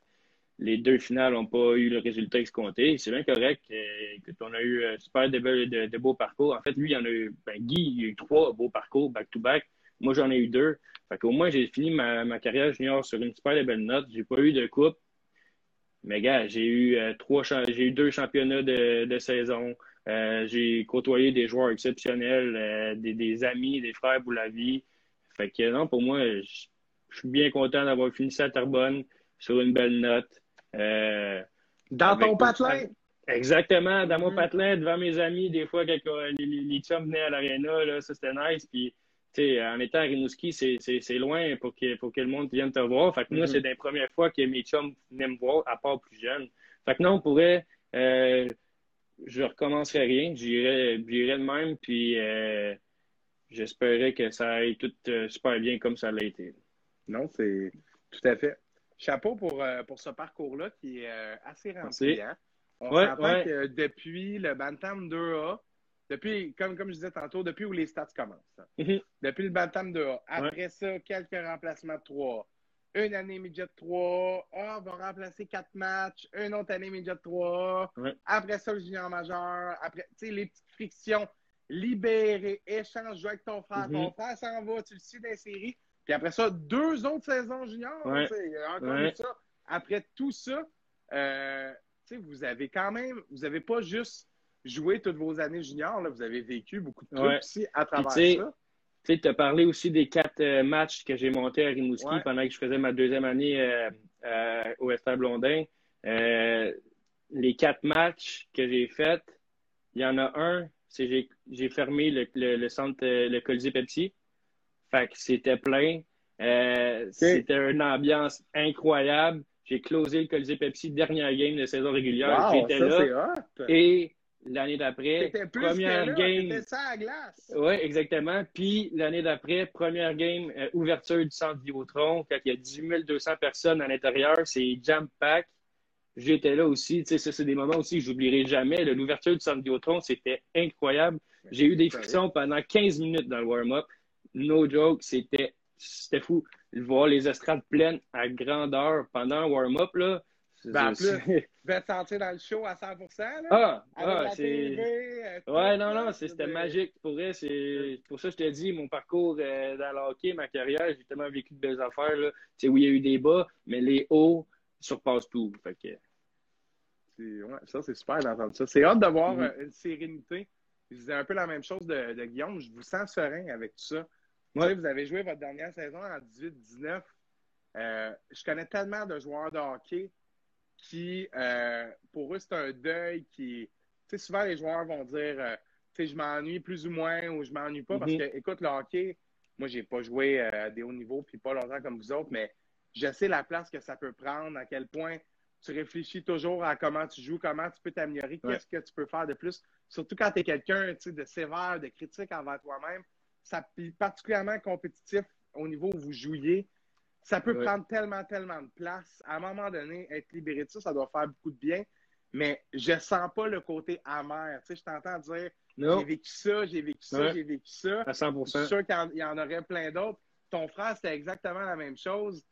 Speaker 2: les deux finales n'ont pas eu le résultat escompté. C'est bien correct. Euh, on a eu super de, de, beaux parcours. En fait, lui, il y en a eu, ben, Guy, il a eu trois beaux parcours back-to-back. Moi, j'en ai eu deux. Fait qu'au moins, j'ai fini ma, carrière junior sur une super belle note. J'ai pas eu de coupe. Mais gars, j'ai eu euh, trois j'ai eu deux championnats de, saison. Euh, j'ai côtoyé des joueurs exceptionnels, euh, des, amis, des frères pour la vie. Fait que non, pour moi, je suis bien content d'avoir fini ça à Tarbonne sur une belle note.
Speaker 1: dans ton patelin?
Speaker 2: Exactement, dans mon mm-hmm. patelin, devant mes amis, des fois, quand les, les, chums venaient à l'aréna, ça c'était nice. Puis en étant à Rimouski, c'est loin pour que, pour que le monde vienne te voir. Fait que moi, mm-hmm. c'est la première fois que mes chums venaient me voir, à part plus jeune. Fait que non, on pourrait, euh, je recommencerai rien. J'irai de même, puis euh, j'espérais que ça aille tout euh, super bien comme ça l'a été.
Speaker 1: Non, c'est tout à fait. Chapeau pour, pour ce parcours-là qui est assez rempli. Hein? On ouais, que depuis le Bantam 2A, depuis, comme, comme je disais tantôt, depuis où les stats commencent. Mhm. Depuis le Bantam 2A. Après ça, quelques remplacements de 3 une année midget 3, ah, on va remplacer quatre matchs, une autre année midget 3, après ça, le junior majeur, après, tu sais, les petites frictions, libérer, échange, jouer avec ton frère, ton mm-hmm. frère s'en va, tu le suis dans les séries, puis après ça, deux autres saisons junior, ouais. encore ça. Après tout ça, euh, tu sais, vous avez quand même, vous n'avez pas juste joué toutes vos années junior, là, vous avez vécu beaucoup de trucs aussi à travers ça.
Speaker 2: Tu as parlé aussi des quatre euh, matchs que j'ai montés à Rimouski pendant que je faisais ma deuxième année euh, euh, au Esther Blondin. les quatre matchs que j'ai faits, il y en a un, c'est j'ai fermé le, le, centre, le Colisée Pepsi. Fait que c'était plein. C'était une ambiance incroyable. J'ai closé le Colisée Pepsi, dernière game de saison régulière. J'étais là. Et L'année d'après, première game. Oui, exactement. Puis l'année d'après, première game, euh, ouverture du centre Vidéotron. Quand il y a 10 200 personnes à l'intérieur, c'est jam pack. J'étais là aussi. Tu sais, c'est des moments aussi que j'oublierai jamais. L'ouverture du centre Vidéotron, c'était incroyable. J'ai eu des frictions pendant 15 minutes dans le warm-up. No joke, c'était fou. Voir les estrades pleines à grandeur pendant un warm-up, là,
Speaker 1: ben, en plus, tu vas te sentir dans le show à 100 là,
Speaker 2: Ah, ah c'est. Euh, ouais, non, non, c'était magique. Pour vrai, c'est pour ça que je te dis, mon parcours euh, dans le hockey, ma carrière, j'ai tellement vécu de belles affaires. Là. Oui, il y a eu des bas, mais les hauts surpassent tout. Fait que...
Speaker 1: Ouais, ça, c'est super d'entendre ça. C'est hâte d'avoir mm-hmm. euh, une sérénité. Je disais un peu la même chose de, de Guillaume. Je vous sens serein avec tout ça. Ouais. vous avez joué votre dernière saison en 18-19. je connais tellement de joueurs de hockey qui, euh, pour eux, c'est un deuil qui. Tu sais, souvent, les joueurs vont dire, euh, tu sais, je m'ennuie plus ou moins ou je m'ennuie pas parce mhm. que, écoute, le hockey, moi, j'ai pas joué euh, à des hauts niveaux puis pas longtemps comme vous autres, mais je sais la place que ça peut prendre, à quel point tu réfléchis toujours à comment tu joues, comment tu peux t'améliorer, qu'est-ce que tu peux faire de plus. Surtout quand tu es quelqu'un de sévère, de critique envers toi-même, ça particulièrement compétitif au niveau où vous jouiez ça peut prendre tellement, tellement de place. À un moment donné, être libéré de ça, ça doit faire beaucoup de bien. Mais je sens pas le côté amer. Tu sais, je t'entends dire j'ai vécu ça, j'ai vécu ça, j'ai vécu ça.
Speaker 2: À 100
Speaker 1: Je suis sûr qu'il y en aurait plein d'autres. Ton frère, c'était exactement la même chose.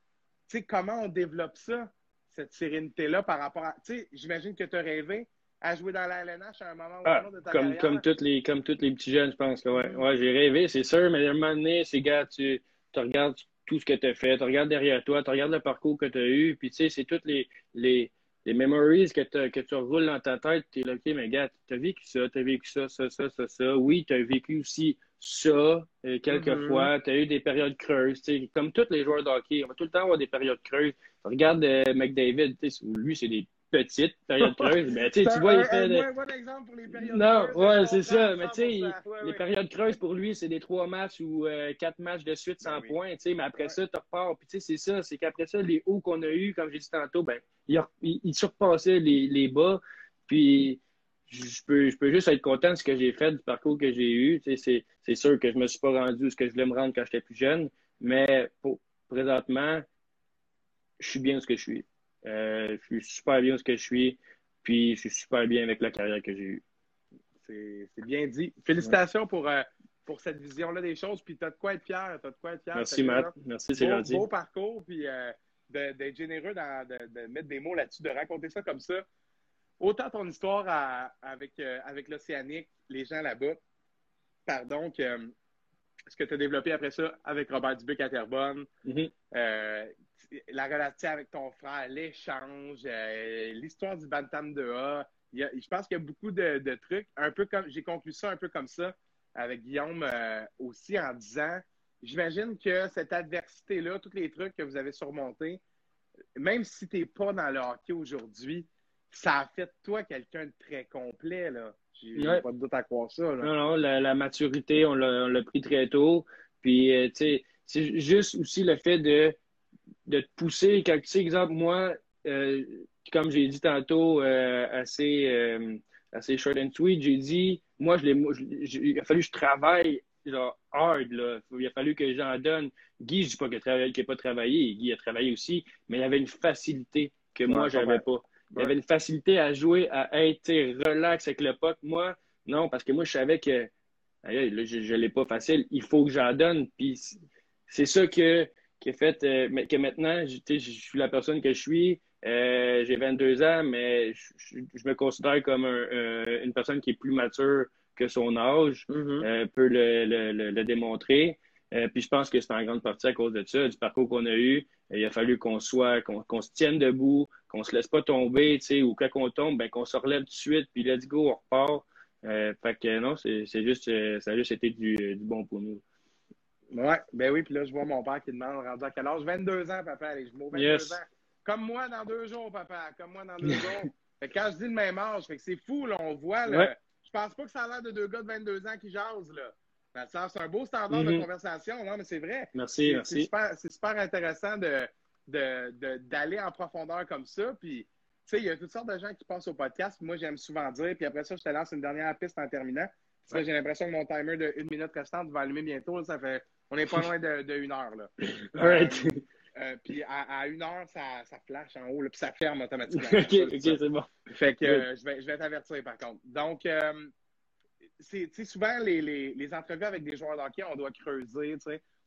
Speaker 1: Tu sais, comment on développe ça, cette sérénité-là, par rapport à. Tu sais, j'imagine que tu as rêvé à jouer dans la LNH à un moment ou
Speaker 2: ah, un autre de ta comme, Comme tous les, comme les petits jeunes, je pense. ouais, mm. ouais j'ai rêvé, c'est sûr, mais à un moment donné, c'est gars, tu, tu regardes, tout ce que tu as fait, tu regardes derrière toi, tu regardes le parcours que tu as eu, puis tu sais, c'est toutes les, les, les memories que, que tu roules dans ta tête. Tu es là, OK, mais gars, tu as vécu ça, tu as vécu ça, ça, ça, ça, ça. Oui, tu as vécu aussi ça euh, quelques mm-hmm. fois. Tu as eu des périodes creuses. Comme tous les joueurs de hockey, on va tout le temps avoir des périodes creuses. Regarde euh, McDavid, lui, c'est des petite période creuse. Mais tu vois, il fait.
Speaker 1: exemple pour les périodes
Speaker 2: non, ouais, c'est ça. Mais tu sais, les périodes creuses pour lui, c'est des trois matchs ou euh, quatre matchs de suite sans ben points. Tu sais, mais après ça, tu repars. Puis tu sais, c'est ça. C'est qu'après ça, les hauts qu'on a eus, comme j'ai dit tantôt, ben, il, il, surpassait les, les bas. Puis je peux, je peux juste être content de ce que j'ai fait, du parcours que j'ai eu. C'est sûr que je me suis pas rendu ce que je voulais me rendre quand j'étais plus jeune. Mais pour, présentement, je suis bien où ce que je suis. Euh, je suis super bien où ce que je suis, puis je suis super bien avec la carrière que j'ai eue.
Speaker 1: C'est bien dit. Félicitations pour, euh, pour cette vision-là des choses, puis tu as de quoi être fier. As de quoi être fier
Speaker 2: Merci, Matt. Merci, c'est gentil.
Speaker 1: Beau parcours, puis euh, d'être généreux, dans, de, mettre des mots là-dessus, de raconter ça comme ça. Autant ton histoire avec, avec l'Océanique, les gens là-bas, pardon, que ce que tu as développé après ça avec Robert Dubuc à Terrebonne, mm-hmm la relation avec ton frère, l'échange, euh, l'histoire du Bantam de A. je pense qu'il y a beaucoup de, trucs, un peu comme j'ai conclu ça un peu comme ça avec Guillaume euh, aussi en disant j'imagine que cette adversité-là, tous les trucs que vous avez surmontés, même si tu n'es pas dans le hockey aujourd'hui, ça a fait de toi quelqu'un de très complet. Là. J'ai pas de doute à croire ça.
Speaker 2: Non, non, la, maturité, on l'a pris très tôt. Puis, euh, tu sais, c'est juste aussi le fait de de te pousser. Quand, tu sais, exemple, moi, comme j'ai dit tantôt, assez, assez short and sweet, j'ai dit, moi, je il a fallu que je travaille genre hard. Là. Il a fallu que j'en donne. Guy, je ne dis pas qu'il n'a pas travaillé. Guy a travaillé aussi, mais il avait une facilité que moi, je n'avais pas. Il avait une facilité à jouer, à être relax avec le puck. Moi, non, parce que moi, je savais que je ne l'ai pas facile. Il faut que j'en donne. Puis c'est ça que, qui fait euh, que maintenant, je, suis la personne que je suis. Euh, j'ai 22 ans, mais je, me considère comme une personne qui est plus mature que son âge mm-hmm. euh, peut le, démontrer. Puis je pense que c'est en grande partie à cause de ça, du parcours qu'on a eu. Il a fallu qu'on soit, qu'on se tienne debout, qu'on se laisse pas tomber, ou quand on tombe, ben, qu'on se relève tout de suite, puis let's go, on repart. fait que non, c'est juste, ça a juste été du bon pour nous.
Speaker 1: Ouais, ben oui, puis là, je vois mon père qui demande rendu à quel âge? 22 ans, papa, les jumeaux, 22 ans. Comme moi dans deux jours, papa, comme moi dans deux jours. Fait que quand je dis le même âge, fait que c'est fou, là, on voit, là. Je pense pas que ça a l'air de deux gars de 22 ans qui jasent, là. C'est un beau standard de mm-hmm. conversation, non, mais c'est vrai.
Speaker 2: Merci, merci.
Speaker 1: C'est super, intéressant de, d'aller en profondeur comme ça. Puis, tu sais, il y a toutes sortes de gens qui passent au podcast. Moi, j'aime souvent dire. Puis après ça, je te lance une dernière piste en terminant. J'ai l'impression que mon timer de une minute restante va allumer bientôt. Ça fait on n'est pas loin de, une heure. Là. Euh, euh, puis à, une heure, ça, ça flash en haut, là, puis ça ferme automatiquement.
Speaker 2: OK, ok, c'est bon.
Speaker 1: Fait que euh, je, vais, je vais t'avertir par contre. Donc, c'est souvent les, les, les, entrevues avec des joueurs de hockey, on doit creuser,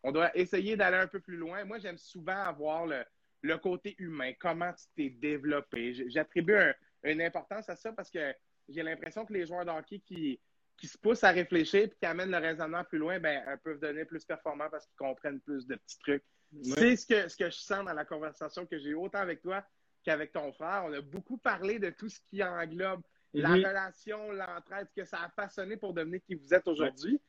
Speaker 1: on doit essayer d'aller un peu plus loin. Moi, j'aime souvent avoir le, le, côté humain, comment tu t'es développé. J'attribue une importance à ça parce que j'ai l'impression que les joueurs de hockey qui, qui se poussent à réfléchir et qui amènent le raisonnement plus loin, ben, peuvent devenir plus performants parce qu'ils comprennent plus de petits trucs. C'est ce que, ce que je sens dans la conversation que j'ai eu autant avec toi qu'avec ton frère. On a beaucoup parlé de tout ce qui englobe la relation, l'entraide, que ça a façonné pour devenir qui vous êtes aujourd'hui.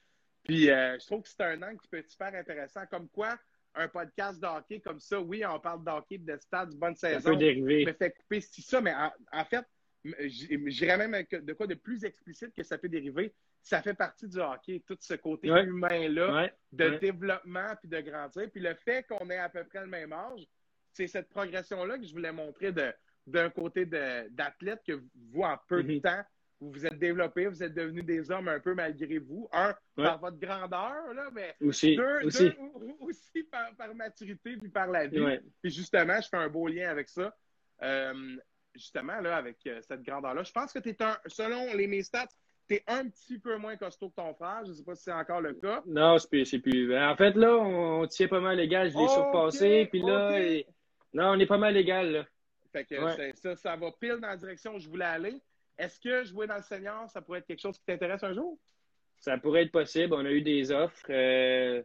Speaker 1: Puis euh, je trouve que c'est un angle qui peut être super intéressant. Comme quoi, un podcast d'hockey comme ça, oui, on parle d'hockey, de stade, de bonne saison. Ça
Speaker 2: peut dériver.
Speaker 1: Mais fait couper si ça, mais en fait, j'irais même de quoi de plus explicite que ça peut dériver. Ça fait partie du hockey, tout ce côté humain-là, de développement puis de grandir. Puis le fait qu'on ait à peu près le même âge, c'est cette progression-là que je voulais montrer d'un côté d'athlète que vous, en peu de mhm. temps, vous vous êtes développé, vous êtes devenus des hommes un peu malgré vous. Un, par votre grandeur, là, mais
Speaker 2: aussi,
Speaker 1: deux,
Speaker 2: aussi.
Speaker 1: aussi par, maturité puis par la vie. Puis justement, je fais un beau lien avec ça. Euh, justement, là, avec euh, cette grandeur-là. Je pense que tu es un, selon les mes stats, tu es un petit peu moins costaud que ton frère. Je ne sais pas si c'est encore le cas.
Speaker 2: Non, c'est plus. Ben, en fait, là, on tient pas mal légal. Je l'ai surpassé. Puis là, non, on est pas mal légal, là.
Speaker 1: Fait que ça, ça va pile dans la direction où je voulais aller. Est-ce que jouer dans le senior, ça pourrait être quelque chose qui t'intéresse un jour?
Speaker 2: Ça pourrait être possible. On a eu des offres. Euh,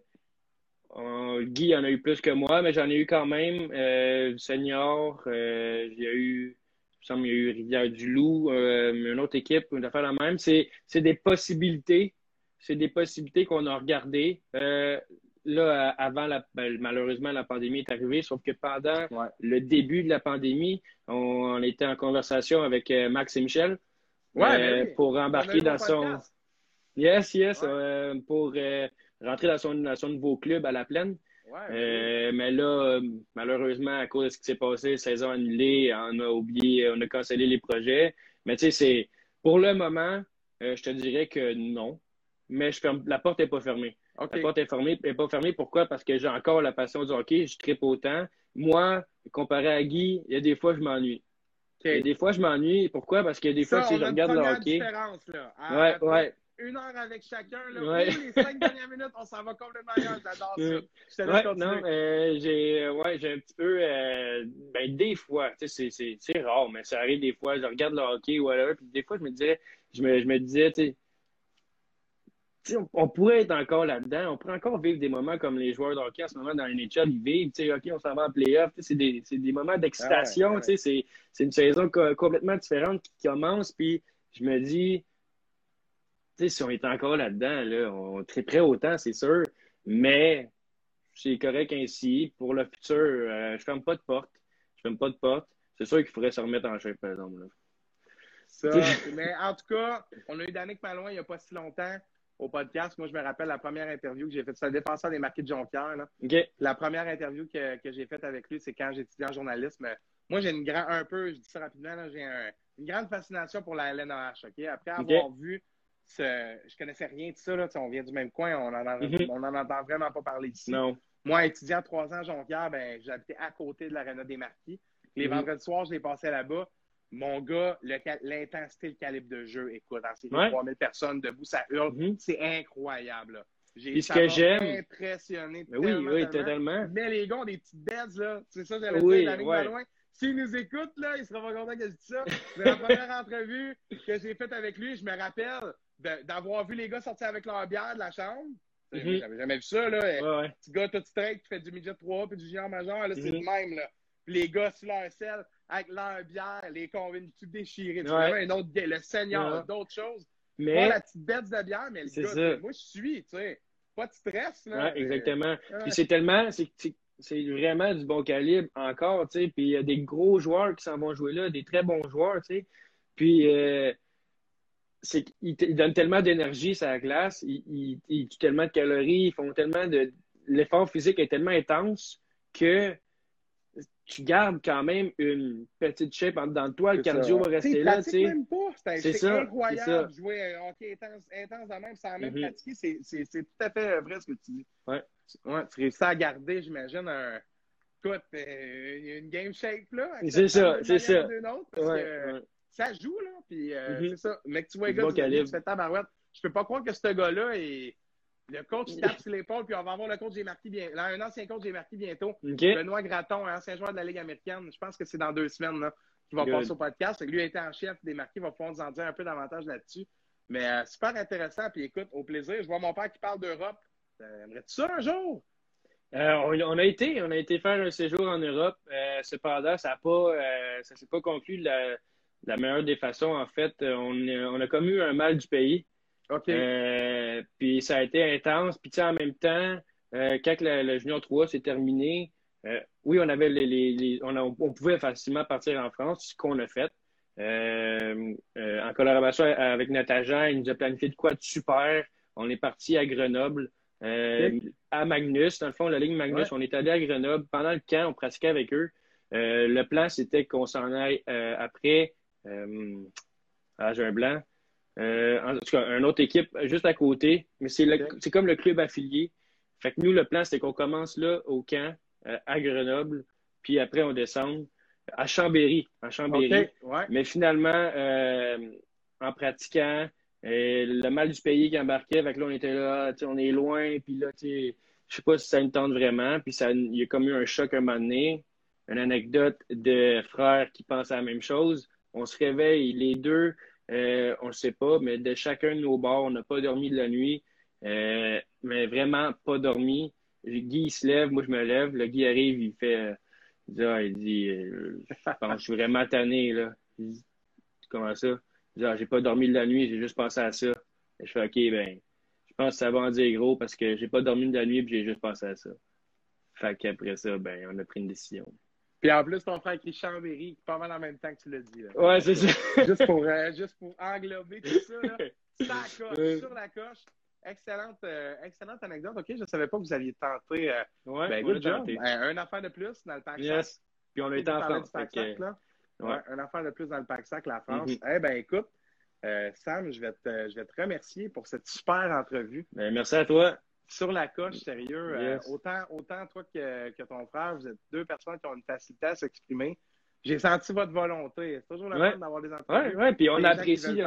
Speaker 2: Guy en a eu plus que moi, mais j'en ai eu quand même. Euh, senior, euh, j'ai eu il semble qu'il y a eu Rivière-du-Loup, euh, une autre équipe, une affaire la même. C'est des possibilités. C'est des possibilités qu'on a regardées. Euh, là, avant, la, ben, malheureusement, la pandémie est arrivée, sauf que pendant le début de la pandémie, on, était en conversation avec euh, Max et Michel
Speaker 1: ben
Speaker 2: pour embarquer dans son. Yes, yes, pour rentrer dans son, dans son nouveau club à la plaine. Euh, mais là, malheureusement, à cause de ce qui s'est passé, saison annulée, on a oublié, on a cancellé les projets. Mais tu sais, c'est pour le moment, euh, je te dirais que non. Mais je ferme, la porte n'est pas fermée. La porte est, fermée, est pas fermée. Pourquoi? Parce que j'ai encore la passion du hockey. Je tripe autant. Moi, comparé à Guy, il y a des fois, je m'ennuie. Il y a des fois, je m'ennuie. Pourquoi? Parce a des fois, si je regarde le hockey.
Speaker 1: Là. Ouais, ouais une heure avec chacun. Là. les cinq dernières minutes, on s'en va complètement ailleurs. J'adore ça.
Speaker 2: ouais, non, euh, j'ai euh, ouais, j'ai un petit peu. Euh, ben, des fois, c'est rare, mais ça arrive des fois. Je regarde le hockey ou whatever, puis des fois, je me disais, je me, je me disais, tu sais, on, pourrait être encore là-dedans. On pourrait encore vivre des moments comme les joueurs de hockey en ce moment dans les NHL, ils vivent. OK, on s'en va en playoff. C'est des, des, moments d'excitation. C'est une saison complètement différente qui commence. Puis je me dis, si on est encore là-dedans, là, on prêt autant, c'est sûr. Mais c'est correct ainsi. Pour le futur, euh, je ferme pas de porte. Je ferme pas de porte. C'est sûr qu'il faudrait se remettre en chef, par exemple.
Speaker 1: mais en tout cas, on a eu Danick Malouin il n'y a pas si longtemps au podcast. Moi, je me rappelle la première interview que j'ai faite. C'est un défenseur des marqués de Jonquière. Là. La première interview que, que j'ai faite avec lui, c'est quand j'étudiais en journalisme moi, j'ai une grande, un peu, je dis ça rapidement, j'ai une grande fascination pour la LNAH, OK? Après avoir vu ce, je connaissais rien de ça, là, on vient du même coin, on n'en mm-hmm. entend vraiment pas parler ici.
Speaker 2: Non.
Speaker 1: Moi, étudiant à trois ans, Jonquière, ben, j'habitais à côté de l'Arena des Marquis. Les mm-hmm. vendredis soirs, je les passais là-bas. Mon gars, l'intensité, le, calibre de jeu, écoute, dans ces 3000 personnes debout, ça hurle. Mm-hmm. C'est incroyable.
Speaker 2: J'ai ce que j'aime.
Speaker 1: impressionné.
Speaker 2: oui, oui, totalement.
Speaker 1: Mais les gars ont des petites bêtes, là. C'est ça, j'allais oui, dire, ouais. loin. S'il nous écoute, là, il sera pas content que je dise ça. C'est la première entrevue que j'ai faite avec lui. Je me rappelle d'avoir vu les gars sortir avec leur bière de la chambre. Mm J'avais jamais vu ça, là.
Speaker 2: Ouais, ouais.
Speaker 1: Petit gars tout straight qui fait du midget 3 puis du géant majeur, là, c'est mm-hmm. le même, là. Puis les gars sur leur selle, avec leur bière, les convaincus tout déchirés. Tu ouais. un autre, le seigneur, d'autres choses. Mais. Pas la petite bête de bière, mais le gars, moi, je suis, tu sais. Pas de stress, là.
Speaker 2: Ouais, exactement. Puis c'est tellement, c'est vraiment du bon calibre encore, tu sais. Puis il y a des gros joueurs qui s'en vont jouer là, des très bons joueurs, tu sais. Puis, euh, c'est qu'ils donnent tellement d'énergie sur la glace, ils, ils, tuent tellement de calories, ils font tellement de. L'effort physique est tellement intense que tu gardes quand même une petite shape en dedans de toi. Le cardio va rester là.
Speaker 1: Tu même pas. C'est incroyable de jouer un euh, hockey intense, intense de même sans même mm-hmm. pratiquer. C'est tout à fait vrai ce que tu dis.
Speaker 2: Ouais.
Speaker 1: ouais tu réussis à garder, j'imagine, un. Écoute, euh, une game shape là.
Speaker 2: C'est ça, c'est ça.
Speaker 1: Ouais, ça joue, là. Puis euh, mm-hmm. c'est ça. Mais que tu vois, les gars, tu fais tabarouette. Je peux pas croire que ce gars-là est. Le coach tape sur l'épaule, puis on va avoir le coach marqué bien. Là, un ancien coach j'ai marqué bientôt. Benoît Graton, un ancien joueur de la Ligue américaine. Je pense que c'est dans deux semaines là, qu'il va passer au podcast. Lui a été en chef des marqués, il va pouvoir nous en dire un peu davantage là-dessus. Mais euh, super intéressant. Puis écoute, au plaisir. Je vois mon père qui parle d'Europe. Euh, aimerais-tu ça un jour?
Speaker 2: on, a été, on a été faire un séjour en Europe. cependant, ça ne s'est pas conclu la, la meilleure des façons, en fait, euh, on, on a comme eu un mal du pays.
Speaker 1: OK.
Speaker 2: Euh, puis ça a été intense. Puis en même temps, euh, quand le, Junior 3 s'est terminé, oui, on avait les, on, pouvait facilement partir en France, ce qu'on a fait. en collaboration avec Nataja, il nous a planifié de quoi de super. On est parti à Grenoble, à Magnus. Dans le fond, la ligne Magnus, on est allé à Grenoble. Pendant le camp, on pratiquait avec eux. le plan, c'était qu'on s'en aille après euh, ah, j'ai un blanc. Euh, en tout cas, une autre équipe juste à côté, mais c'est comme le club affilié. Fait que nous, le plan, c'est qu'on commence là au camp, euh, à Grenoble, puis après, on descend à Chambéry. À Chambéry. Mais finalement, en pratiquant, le mal du pays qui embarquait, fait que là, on était là, on est loin, puis là, je sais pas si ça nous tente vraiment, puis ça, il y a comme eu un choc un moment donné. Une anecdote de frères qui pensent à la même chose. On se réveille, les deux, euh, on ne sait pas, mais de chacun de nos bords, on n'a pas dormi de la nuit, euh, mais vraiment pas dormi. Guy, il se lève, moi, je me lève. Le Guy arrive, il fait. Il dit, ah, dit euh, je, suis vraiment tanné, là. comment ça? Il dit, ah, j'ai pas dormi de la nuit, j'ai juste pensé à ça. Et je fais, OK, ben, je pense que ça va en dire gros parce que j'ai pas dormi de la nuit et j'ai juste pensé à ça. Fait qu'après ça, ben, on a pris une décision.
Speaker 1: Puis en plus, ton frère qui Chambéry, pas mal en même temps que tu l'as dit. Là.
Speaker 2: Ouais, c'est ça.
Speaker 1: juste, pour, euh, juste pour englober tout ça, là. Ça coche, sur la coche. Excellente, euh, excellente anecdote. OK, je ne savais pas que vous aviez tenté. Euh,
Speaker 2: ouais,
Speaker 1: ben, good job. Ben, un affaire de plus dans le pack
Speaker 2: yes.
Speaker 1: sac.
Speaker 2: Puis on a été en France.
Speaker 1: Pack sac, là. Ouais. un affaire de plus dans le pack sac, la France. Mm-hmm. Eh bien, écoute, Sam, je vais, te, je vais te remercier pour cette super entrevue.
Speaker 2: Ben, merci à toi
Speaker 1: sur la coche, sérieux. Euh, autant, autant toi que, que, ton frère, vous êtes deux personnes qui ont une facilité à s'exprimer. J'ai senti votre volonté. C'est toujours le fun d'avoir des entrevues.
Speaker 2: Oui, oui, puis on apprécie.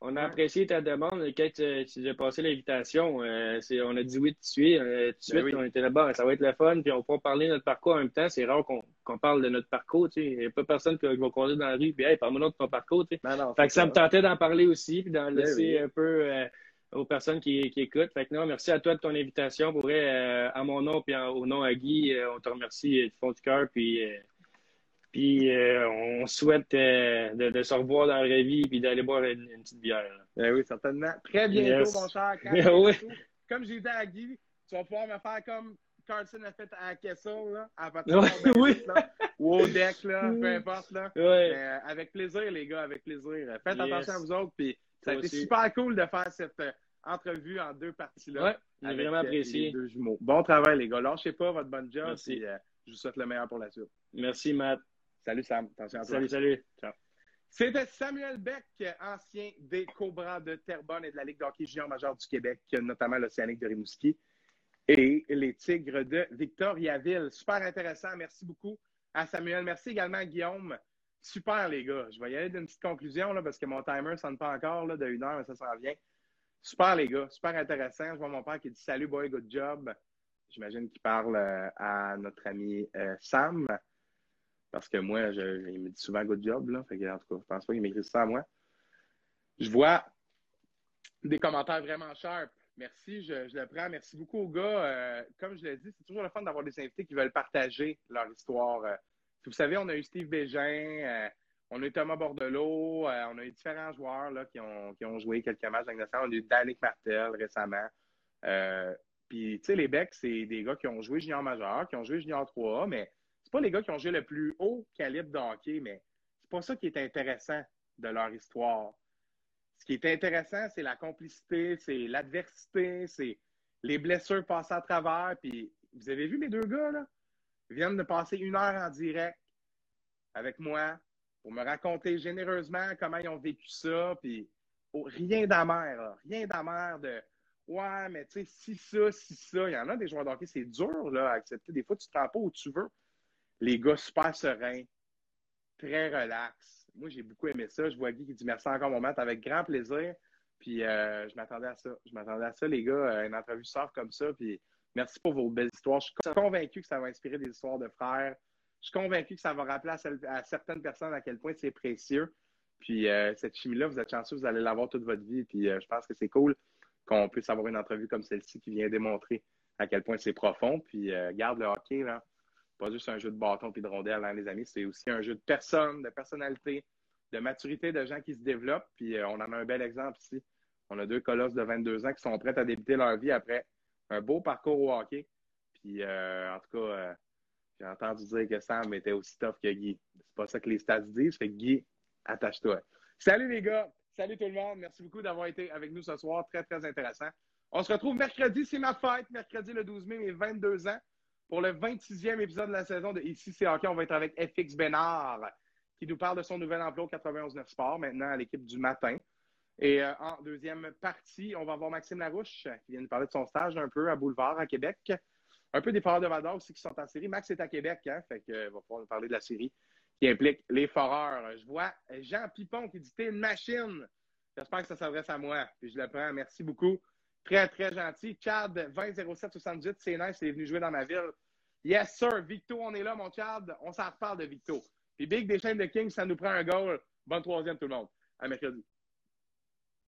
Speaker 2: On, a apprécié ta demande. Quand tu, tu as passé l'invitation, euh, on a dit oui tout de suite. Euh, tout de ben on était là-bas. Ça va être le fun. Puis on pourra parler de notre parcours en même temps. C'est rare qu'on parle de notre parcours. Il n'y a pas personne qui va conduire dans la rue. Puis, hey, parle-moi de ton parcours.
Speaker 1: Non, non,
Speaker 2: fait que ça, me tentait d'en parler aussi. Puis d'en ben laisser un peu aux personnes qui, qui, écoutent. Fait que non, merci à toi de ton invitation. Pour euh, à mon nom et au nom à Guy, euh, on te remercie du fond du cœur. Puis, euh, puis on souhaite de, se revoir dans la vraie vie et d'aller boire une, petite bière.
Speaker 1: Ben oui, certainement. Très bientôt, mon cher. oui. Comme j'ai dit à Guy, tu vas pouvoir me faire comme Carlson a fait à Kessel, là, à partir de
Speaker 2: oui.
Speaker 1: ou au deck, là, peu importe. Là.
Speaker 2: Ouais.
Speaker 1: avec plaisir, les gars, avec plaisir. Faites attention à vous autres. Puis ça a été super cool de faire cette entrevue en deux parties-là.
Speaker 2: Ouais, j'ai vraiment euh, apprécié.
Speaker 1: deux jumeaux. Bon travail, les gars. Lâchez pas votre bonne job. Et, euh, je vous souhaite le meilleur pour la suite.
Speaker 2: Merci, Matt.
Speaker 1: Salut Sam. Attention à
Speaker 2: toi. Salut, salut. Ciao.
Speaker 1: C'était Samuel Beck, ancien des Cobras de Terrebonne et de la Ligue d'hockey junior majeur du Québec, notamment l'Océanique de Rimouski et les Tigres de Victoriaville. Super intéressant. Merci beaucoup à Samuel. Merci également à Guillaume. Super, les gars. Je vais y aller d'une petite conclusion là, parce que mon timer ne sonne pas encore là, de une heure, mais ça s'en vient. Super, les gars. Super intéressant. Je vois mon père qui dit Salut, boy, good job. J'imagine qu'il parle euh, à notre ami euh, Sam. Parce que moi, il me dit souvent good job. Là. Fait que, en tout cas, je pense pas qu'il m'écrit ça à moi. Je vois des commentaires vraiment sharp. Merci, je, le prends. Merci beaucoup aux gars. Euh, comme je l'ai dit, c'est toujours le fun d'avoir des invités qui veulent partager leur histoire. Vous savez, on a eu Steve Bégin, on a eu Thomas Bordelot, on a eu différents joueurs là, qui, ont, joué quelques matchs avec On a eu Danick Martel récemment. Puis, tu sais, les Becs, c'est des gars qui ont joué junior majeur, qui ont joué junior 3A, mais c'est pas les gars qui ont joué le plus haut calibre de mais c'est pas ça qui est intéressant de leur histoire. Ce qui est intéressant, c'est la complicité, c'est l'adversité, c'est les blessures passées à travers. Puis, vous avez vu mes deux gars, là? Ils viennent de passer une heure en direct avec moi pour me raconter généreusement comment ils ont vécu ça. Puis, rien d'amer, rien d'amer de Ouais, mais tu sais, si ça, si ça. Il y en a des joueurs d'hockey, c'est dur là, à accepter. Des fois, tu te rends pas où tu veux. Les gars super sereins, très relax moi, j'ai beaucoup aimé ça. Je vois Guy qui dit merci encore, mon maître, avec grand plaisir. Puis euh, je m'attendais à ça. Je m'attendais à ça, les gars, euh, une entrevue sort comme ça. Puis merci pour vos belles histoires. Je suis convaincu que ça va inspirer des histoires de frères. Je suis convaincu que ça va rappeler à, certaines personnes à quel point c'est précieux. Puis euh, cette chimie-là, vous êtes chanceux, vous allez l'avoir toute votre vie. Puis je pense que c'est cool qu'on puisse avoir une entrevue comme celle-ci qui vient démontrer à quel point c'est profond. Puis garde le hockey, là pas juste un jeu de bâton puis de rondelle, hein, les amis. C'est aussi un jeu de personnes, de personnalité, de maturité de gens qui se développent. Puis euh, on en a un bel exemple ici. On a deux colosses de 22 ans qui sont prêts à débuter leur vie après un beau parcours au hockey. Puis euh, en tout cas, euh, j'ai entendu dire que Sam était aussi tough que Guy. C'est pas ça que les stats disent. Fait que Guy, attache-toi. Salut les gars. Salut tout le monde. Merci beaucoup d'avoir été avec nous ce soir. Très, très intéressant. On se retrouve mercredi. C'est ma fête. Mercredi le 12 mai, mes 22 ans pour le 26e épisode de la saison de Ici c'est hockey. On va être avec FX Bénard qui nous parle de son nouvel emploi au 91-9 Sport, maintenant à l'équipe du matin. Et euh, en deuxième partie, on va voir Maxime Larouche qui vient nous parler de son stage un peu à Boulevard, à Québec. Un peu des de Val aussi qui sont en série. Max est à Québec, hein, fait que, va pouvoir nous parler de la série qui implique les Foreurs. Je vois Jean Pipon qui dit T'es une machine. J'espère que ça s'adresse à moi. Puis je le prends. Merci beaucoup. Très, très gentil. Chad 200778, c'est nice, il est venu jouer dans ma ville. Yes, sir. Victo, on est là, mon Chad. On s'en reparle de Victo. Puis Big des chaînes de King, ça nous prend un goal. Bonne troisième, tout le monde. À mercredi.